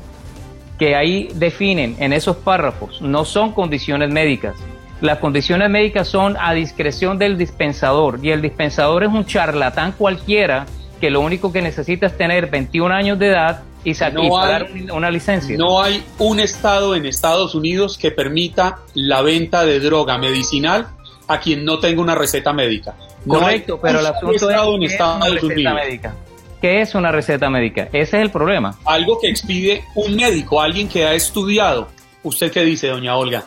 que ahí definen en esos párrafos no son condiciones médicas. Las condiciones médicas son a discreción del dispensador y el dispensador es un charlatán cualquiera que lo único que necesita es tener 21 años de edad y, No y pagar hay- un- una licencia. No hay un estado en Estados Unidos que permita la venta de droga medicinal a quien no tenga una receta médica. No Correcto, pero el asunto es en ¿qué es una receta Unidos. médica? ¿Qué es una receta médica? Ese es el problema. Algo que expide un médico, alguien que ha estudiado. ¿Usted qué dice, doña Olga?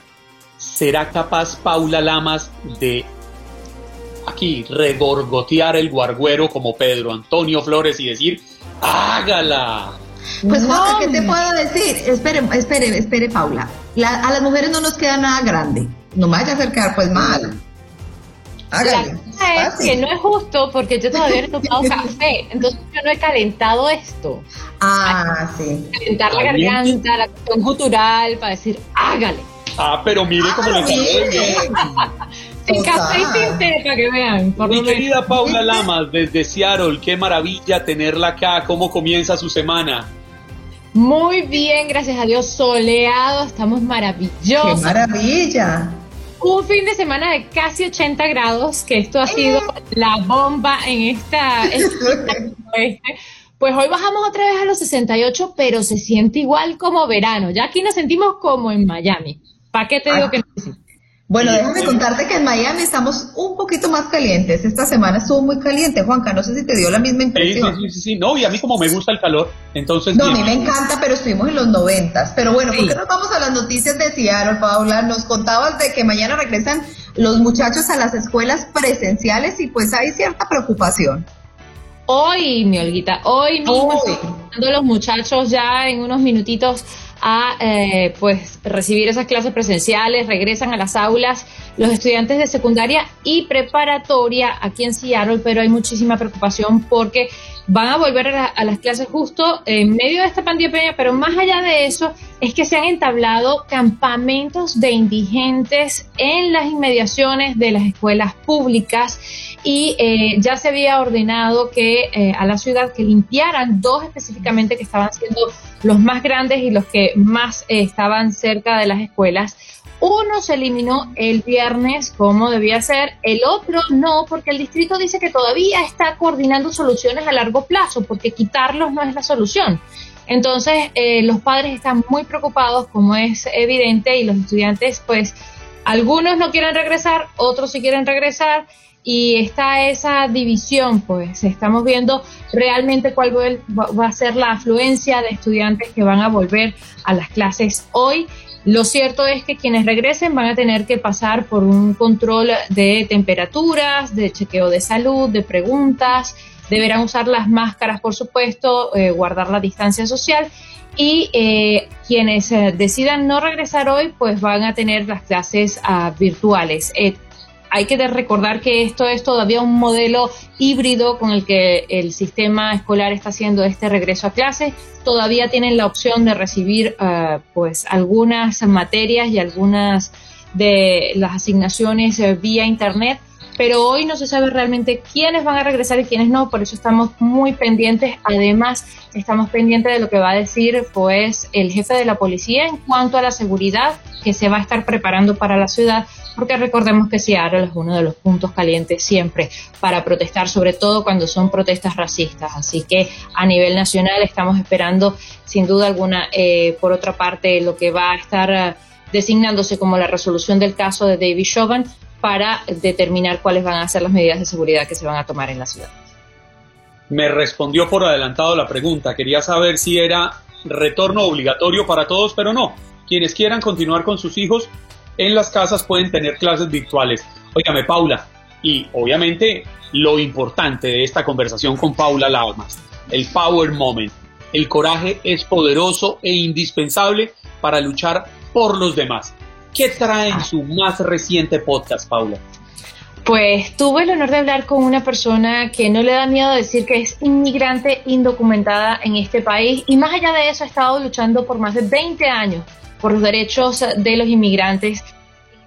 ¿Será capaz Paula Lamas de aquí regorgotear el guarguero como Pedro Antonio Flores y decir, hágala? Pues No, ¿qué te puedo decir? Espere, espere, espere, Paula. La- a las mujeres no nos queda nada grande. No me vaya a acercar, pues mal. La Hágale. cosa es que no es justo porque yo todavía no he tomado café, entonces yo no he calentado esto. Ah, sí. Calentar la garganta, la cuestión gutural, para decir, hágale. Ah, pero mire cómo le salió de bien. Sin café y sin té, para que vean. Por Mi querida Paula Lamas, desde Seattle, qué maravilla tenerla acá. ¿Cómo comienza su semana? Muy bien, gracias a Dios, soleado, estamos ¡Qué maravillosos. maravilla! Un fin de semana de casi 80 grados, que esto ha sido la bomba en esta... este oeste. Pues hoy bajamos otra vez a los 68, pero se siente igual como verano. Ya aquí nos sentimos como en Miami. ¿Para qué te digo que no? Bueno, déjame contarte que en Miami estamos un poquito más calientes. Esta semana estuvo muy caliente, Juanca. No sé si te dio la misma impresión. sí, sí, sí, sí. No, y a mí como me gusta el calor, entonces... No, a mí me encanta, pero estuvimos en los noventas. Pero bueno, ¿por qué nos vamos a las noticias de Seattle, Paula? Nos contabas de que mañana regresan los muchachos a las escuelas presenciales y pues hay cierta preocupación. Hoy, mi Olguita, hoy mismo Hoy. los muchachos ya en unos minutitos a eh, pues recibir esas clases presenciales, regresan a las aulas los estudiantes de secundaria y preparatoria aquí en Seattle, pero hay muchísima preocupación porque van a volver a, la- las clases justo en medio de esta pandemia, pero más allá de eso es que se han entablado campamentos de indigentes en las inmediaciones de las escuelas públicas y eh, ya se había ordenado que eh, a la ciudad que limpiaran dos específicamente que estaban siendo los más grandes y los que más eh, estaban cerca de las escuelas. Uno se eliminó el viernes como debía ser, el otro no, porque el distrito dice que todavía está coordinando soluciones a largo plazo, porque quitarlos no es la solución. Entonces, eh, los padres están muy preocupados, como es evidente, y los estudiantes, pues, algunos no quieren regresar, otros sí quieren regresar, y está esa división, pues, estamos viendo realmente cuál va a ser la afluencia de estudiantes que van a volver a las clases hoy. Lo cierto es que quienes regresen van a tener que pasar por un control de temperaturas, de chequeo de salud, de preguntas, deberán usar las máscaras, por supuesto, eh, guardar la distancia social y eh, quienes eh, decidan no regresar hoy, pues van a tener las clases ah, virtuales. Eh, hay que recordar que esto es todavía un modelo híbrido con el que el sistema escolar está haciendo este regreso a clase. Todavía tienen la opción de recibir eh, pues algunas materias y algunas de las asignaciones eh, vía internet, pero hoy no se sabe realmente quiénes van a regresar y quiénes no, por eso estamos muy pendientes. Además, estamos pendientes de lo que va a decir pues el jefe de la policía en cuanto a la seguridad que se va a estar preparando para la ciudad, porque recordemos que Seattle es uno de los puntos calientes siempre para protestar, sobre todo cuando son protestas racistas. Así que a nivel nacional estamos esperando, sin duda alguna, eh, por otra parte, lo que va a estar eh, designándose como la resolución del caso de David Chauvin para determinar cuáles van a ser las medidas de seguridad que se van a tomar en la ciudad. Me respondió por adelantado la pregunta. Quería saber si era retorno obligatorio para todos, pero no. Quienes quieran continuar con sus hijos en las casas pueden tener clases virtuales. Óigame, Paula, y obviamente lo importante de esta conversación con Paula Lamas, el power moment. El coraje es poderoso e indispensable para luchar por los demás. ¿Qué trae en su más reciente podcast, Paula? Pues tuve el honor de hablar con una persona que no le da miedo decir que es inmigrante indocumentada en este país y más allá de eso ha estado luchando por más de 20 años por los derechos de los inmigrantes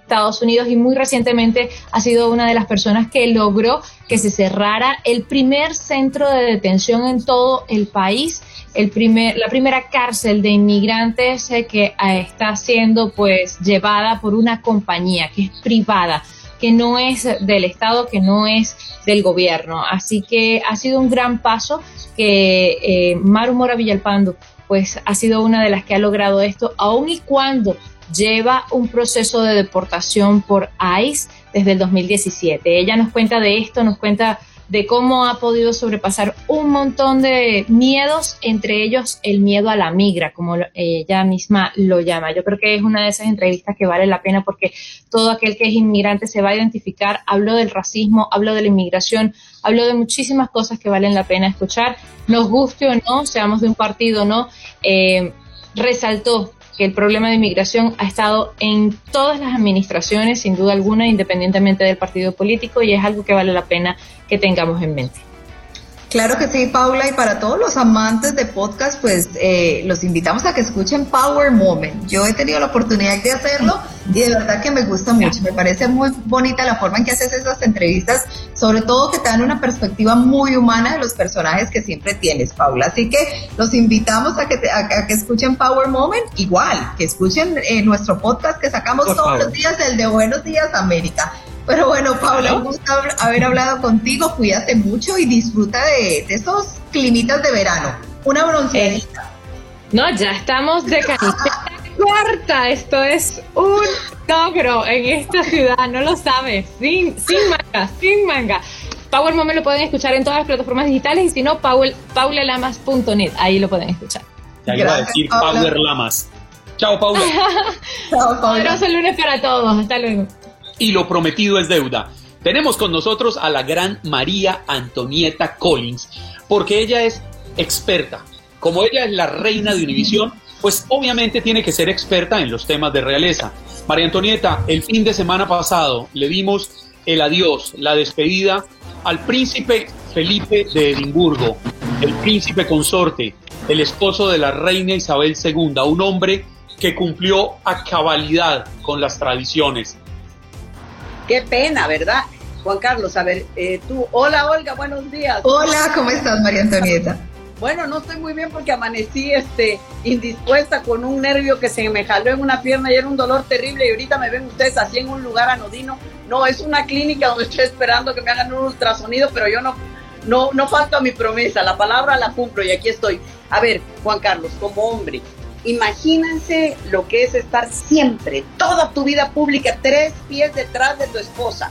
Estados Unidos y muy recientemente ha sido una de las personas que logró que se cerrara el primer centro de detención en todo el país el primer, la primera cárcel de inmigrantes eh, que eh, está siendo pues llevada por una compañía que es privada que no es del Estado, que no es del gobierno. Así que ha sido un gran paso que eh, Maru Mora Villalpando pues ha sido una de las que ha logrado esto, aun y cuando lleva un proceso de deportación por ICE desde el 2017. Ella nos cuenta de esto, nos cuenta de cómo ha podido sobrepasar un montón de miedos, entre ellos el miedo a la migra, como ella misma lo llama. Yo creo que es una de esas entrevistas que vale la pena porque todo aquel que es inmigrante se va a identificar. Hablo del racismo, hablo de la inmigración, hablo de muchísimas cosas que valen la pena escuchar. Nos guste o no, seamos de un partido o no, eh, resaltó que el problema de inmigración ha estado en todas las administraciones, sin duda alguna, independientemente del partido político, y es algo que vale la pena que tengamos en mente. Claro que sí, Paula, y para todos los amantes de podcast, pues eh, los invitamos a que escuchen Power Moment. Yo he tenido la oportunidad de hacerlo y de verdad que me gusta mucho. Me parece muy bonita la forma en que haces esas entrevistas, sobre todo que te dan una perspectiva muy humana de los personajes que siempre tienes, Paula. Así que los invitamos a que, a, que escuchen Power Moment, igual, que escuchen eh, nuestro podcast que sacamos todos los días, el de Buenos Días América. Pero bueno, Paula, un gusto haber hablado contigo. Cuídate mucho y disfruta de, de esos climitas de verano. Una bronceadita. Eh, no, ya estamos de canita cuarta. Esto es un logro en esta ciudad. No lo sabes. Sin, sin manga, sin manga. Power Moment lo pueden escuchar en todas las plataformas digitales y si no, paulelamas.net. Ahí lo pueden escuchar. Ya iba a decir Power Lamas. Chao, Paula. Chao, Paula. Un lunes para todos. Hasta luego y lo prometido es deuda. Tenemos con nosotros a la gran María Antonieta Collins, porque ella es experta. Como ella es la reina de Univisión, pues obviamente tiene que ser experta en los temas de realeza. María Antonieta, el fin de semana pasado le dimos el adiós, la despedida al príncipe Felipe de Edimburgo, el príncipe consorte, el esposo de la reina Isabel II, un hombre que cumplió a cabalidad con las tradiciones, Qué pena, ¿verdad? Juan Carlos, a ver, eh, tú, hola Olga, buenos días. Hola, ¿cómo estás María Antonieta? Bueno, no estoy muy bien porque amanecí este, indispuesta con un nervio que se me jaló en una pierna y era un dolor terrible y ahorita me ven ustedes así en un lugar anodino. No, es una clínica donde estoy esperando que me hagan un ultrasonido, pero yo no, no, no falto a mi promesa, la palabra la cumplo y aquí estoy. A ver, Juan Carlos, como hombre, Imagínense lo que es estar siempre, toda tu vida pública, tres pies detrás de tu esposa.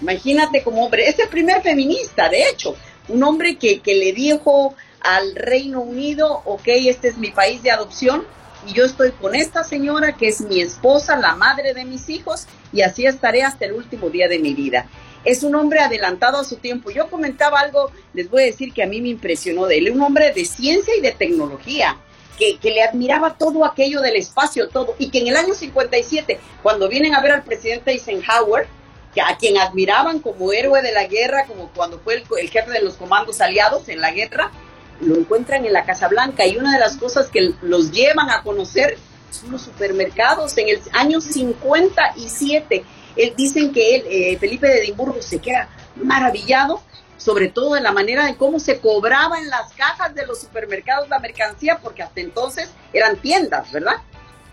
Imagínate como hombre, es el primer feminista, de hecho, un hombre que, que le dijo al Reino Unido, ok, este es mi país de adopción y yo estoy con esta señora que es mi esposa, la madre de mis hijos y así estaré hasta el último día de mi vida. Es un hombre adelantado a su tiempo. Yo comentaba algo, les voy a decir que a mí me impresionó de él, un hombre de ciencia y de tecnología que, le admiraba todo aquello del espacio, todo, y que en el año 57, cuando vienen a ver al presidente Eisenhower, que a quien admiraban como héroe de la guerra, como cuando fue el, jefe de los comandos aliados en la guerra, lo encuentran en la Casa Blanca y una de las cosas que los llevan a conocer son los supermercados en el año 57. Él, dicen que él, eh, Felipe de Edimburgo se queda maravillado, sobre todo en la manera de cómo se cobraba en las cajas de los supermercados la mercancía, porque hasta entonces eran tiendas, ¿verdad?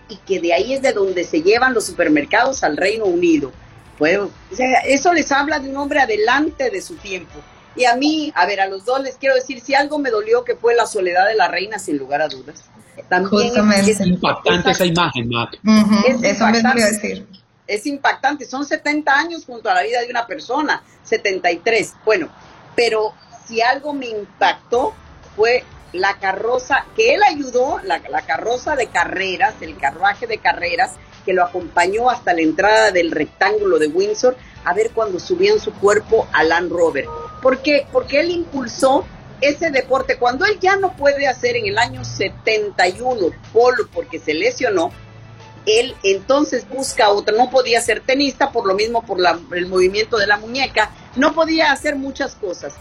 Y que de ahí es de donde se llevan los supermercados al Reino Unido. Pues, o sea, eso les habla de un hombre adelante de su tiempo. Y a mí, a ver, a los dos les quiero decir, si algo me dolió que fue la soledad de la reina, sin lugar a dudas. También es, impactante esa imagen, Mac. es eso me decir. Es impactante, son 70 años junto a la vida de una persona, 73. Bueno, pero si algo me impactó fue la carroza, que él ayudó, la, la carroza de carreras, el carruaje de carreras, que lo acompañó hasta la entrada del rectángulo de Windsor a ver cuando subían su cuerpo a Land Rover. ¿Por qué? Porque él impulsó ese deporte. Cuando él ya no puede hacer en el año 71 polo porque se lesionó, él entonces busca otra. No podía ser tenista por lo mismo, por el movimiento de la muñeca. No podía hacer muchas cosas.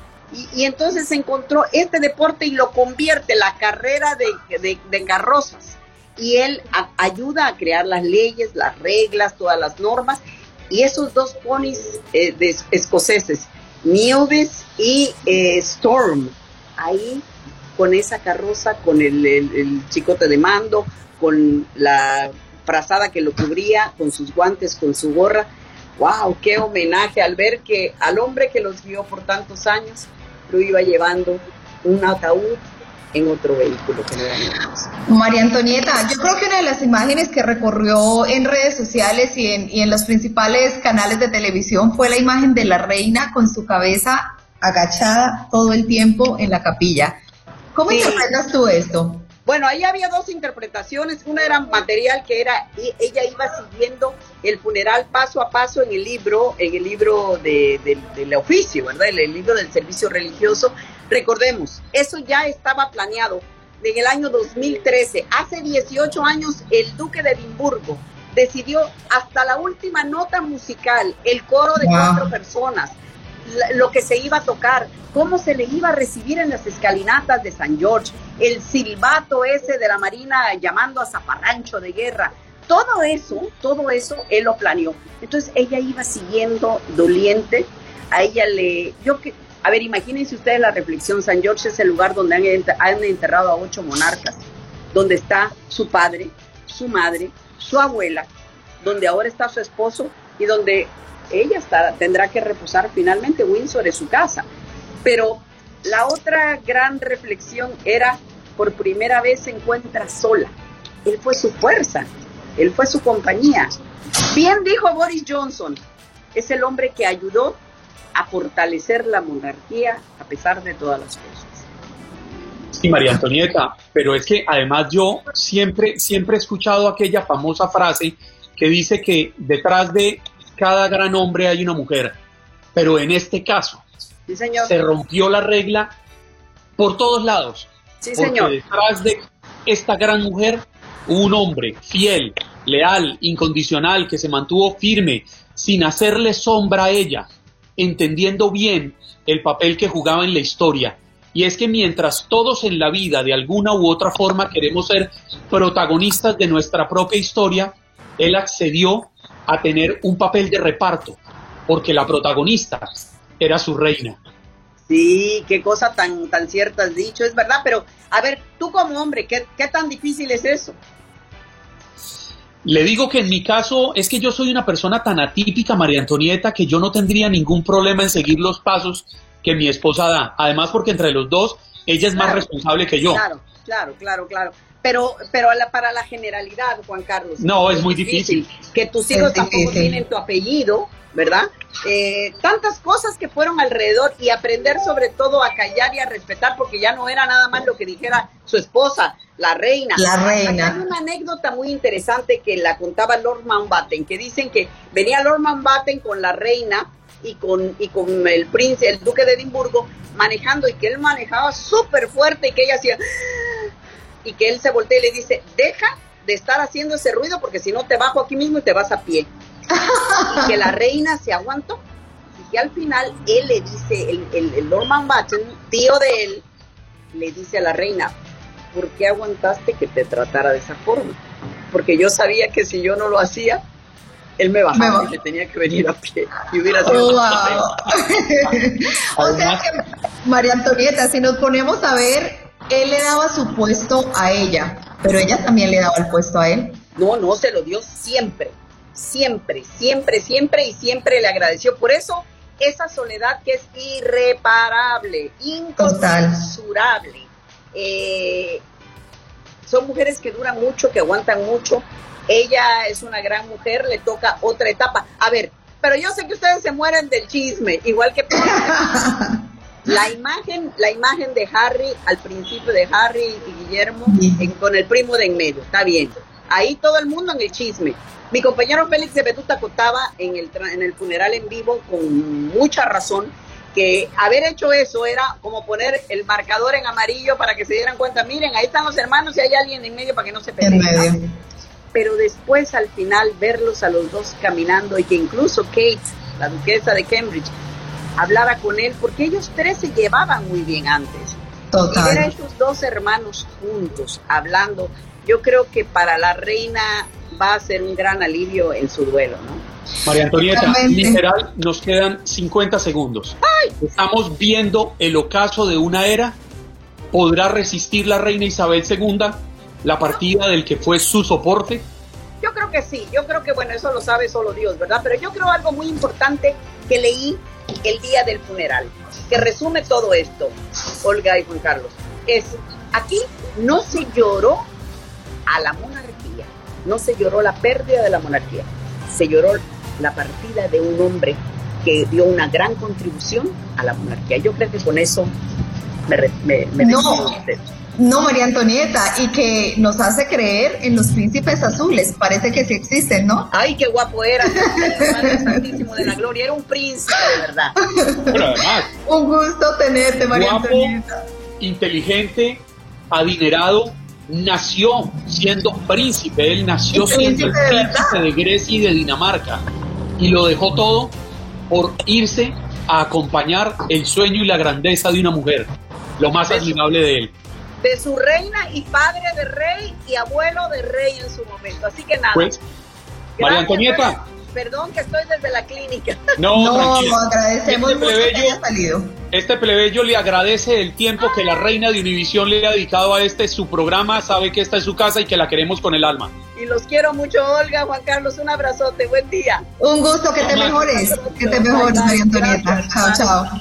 Y, entonces encontró este deporte y lo convierte, la carrera de carrozas y él ayuda a crear las leyes, las reglas, todas las normas. Y esos dos ponis eh, de escoceses, Nieves y eh, Storm, ahí con esa carroza, con el, chicote de mando, con la frazada que lo cubría, con sus guantes, con su gorra. ¡Wow! ¡Qué homenaje al ver que al hombre que los vio por tantos años lo iba llevando un ataúd en otro vehículo que no María Antonieta, yo creo que una de las imágenes que recorrió en redes sociales y en, y en los principales canales de televisión fue la imagen de la reina con su cabeza agachada todo el tiempo en la capilla. ¿Cómo interpretas tú esto? Bueno, ahí había dos interpretaciones. Una era material que era ella iba siguiendo el funeral paso a paso en el libro, en el libro de, del oficio, ¿verdad? el libro del servicio religioso. Recordemos, eso ya estaba planeado en el año 2013. Hace 18 años el duque de Edimburgo decidió hasta la última nota musical, el coro de cuatro personas, lo que se iba a tocar, cómo se le iba a recibir en las escalinatas de San George, el silbato ese de la Marina llamando a zafarrancho de guerra. Todo eso, todo eso él lo planeó. Entonces ella iba siguiendo doliente, a ella le, yo que, a ver, imagínense ustedes la reflexión. San George es el lugar donde han, enterrado a ocho monarcas, donde está su padre, su madre, su abuela, donde ahora está su esposo y donde ella tendrá que reposar finalmente. Windsor es su casa. Pero la otra gran reflexión era, por primera vez se encuentra sola. Él fue su fuerza, él fue su compañía. Bien dijo Boris Johnson, es el hombre que ayudó a fortalecer la monarquía a pesar de todas las cosas. Sí, María Antonieta, pero es que además yo siempre, siempre he escuchado aquella famosa frase que dice que detrás de cada gran hombre hay una mujer, pero en este caso se rompió la regla por todos lados. Sí, porque señor. detrás de esta gran mujer, un hombre fiel, leal, incondicional, que se mantuvo firme, sin hacerle sombra a ella, entendiendo bien el papel que jugaba en la historia. Y es que mientras todos en la vida de alguna u otra forma queremos ser protagonistas de nuestra propia historia, él accedió a tener un papel de reparto, porque la protagonista era su reina. Sí, qué cosa tan, tan cierta has dicho, es verdad, pero a ver, tú como hombre, ¿qué, qué tan difícil es eso? Le digo que en mi caso es que yo soy una persona tan atípica, María Antonieta, que yo no tendría ningún problema en seguir los pasos que mi esposa da. Además, porque entre los dos, ella es más responsable que yo. Claro, claro, claro, claro. Pero, pero para la generalidad, Juan Carlos. No, es, muy difícil. Que tus hijos tampoco tienen tu apellido, ¿verdad? Eh, tantas cosas que fueron alrededor y aprender sobre todo a callar y a respetar, porque ya no era nada más lo que dijera su esposa, la reina. La reina. Hay una anécdota muy interesante que la contaba Lord Mountbatten, que dicen que venía Lord Mountbatten con la reina y con, y con el príncipe, el duque de Edimburgo, manejando y que él manejaba súper fuerte y que ella hacía y que él se voltea y le dice, deja de estar haciendo ese ruido porque si no te bajo aquí mismo y te vas a pie. y que la reina se aguantó y que al final él le dice, el, el, el Lord Mountbatten, tío de él, le dice a la reina, ¿por qué aguantaste que te tratara de esa forma? Porque yo sabía que si yo no lo hacía, él me bajaba y le tenía que venir a pie. Y hubiera sido Oh, wow. o sea que, María Antonieta, si nos ponemos a ver, él le daba su puesto a ella, pero ella también le daba el puesto a él. No, no, se lo dio siempre, siempre, siempre, siempre y siempre le agradeció. Por eso, esa soledad que es irreparable, inconmensurable. Eh, son mujeres que duran mucho, que aguantan mucho. Ella es una gran mujer, le toca otra etapa. A ver, pero yo sé que ustedes se mueren del chisme, igual que la imagen, la imagen de Harry al principio de Harry y Guillermo en- con el primo de en medio, está bien. Ahí todo el mundo en el chisme. Mi compañero Félix de Betuta contaba en el, en el funeral en vivo con mucha razón que haber hecho eso era como poner el marcador en amarillo para que se dieran cuenta, miren, ahí están los hermanos y hay alguien en medio para que no se peleen. medio. Pero después al final verlos a los dos caminando y que incluso Kate, la duquesa de Cambridge, hablara con él porque ellos tres se llevaban muy bien antes. Total. Y ver a esos dos hermanos juntos hablando, yo creo que para la reina va a ser un gran alivio en su duelo, ¿no? María Antonieta, literal, nos quedan 50 segundos. Estamos viendo el ocaso de una era. ¿Podrá resistir la reina Isabel II la partida del que fue su soporte? Yo creo que sí, yo creo que bueno, eso lo sabe solo Dios, ¿verdad? Pero yo creo algo muy importante que leí el día del funeral, que resume todo esto, Olga y Juan Carlos, es aquí no se lloró a la monarquía, no se lloró la pérdida de la monarquía, se lloró la partida de un hombre que dio una gran contribución a la monarquía. Yo creo que con eso me, me, me No. No, María Antonieta, y que nos hace creer en los príncipes azules. Parece que sí existen, ¿no? Ay, qué guapo era, Padre Santísimo de la Gloria, era un príncipe de verdad. Pero además, Un gusto tenerte, María guapo, Antonieta. inteligente, adinerado, nació siendo príncipe. Él nació siendo el príncipe de príncipe de Grecia y de Dinamarca. Y lo dejó todo por irse a acompañar el sueño y la grandeza de una mujer. Lo más admirable de él. De su reina y padre de rey y abuelo de rey en su momento. Así que nada. Pues, María Antonieta. Perdón que estoy desde la clínica. No, No, agradecemos Este mucho que plebeyo- haya salido. Este plebeyo le agradece el tiempo que la reina de Univisión le ha dedicado a este su programa, sabe que esta es su casa y que la queremos con el alma. Y los quiero mucho, Olga, Juan Carlos. Un abrazote. Buen día. Un gusto, que te mejores. Que te mejores, María Antonieta. Chao, chao.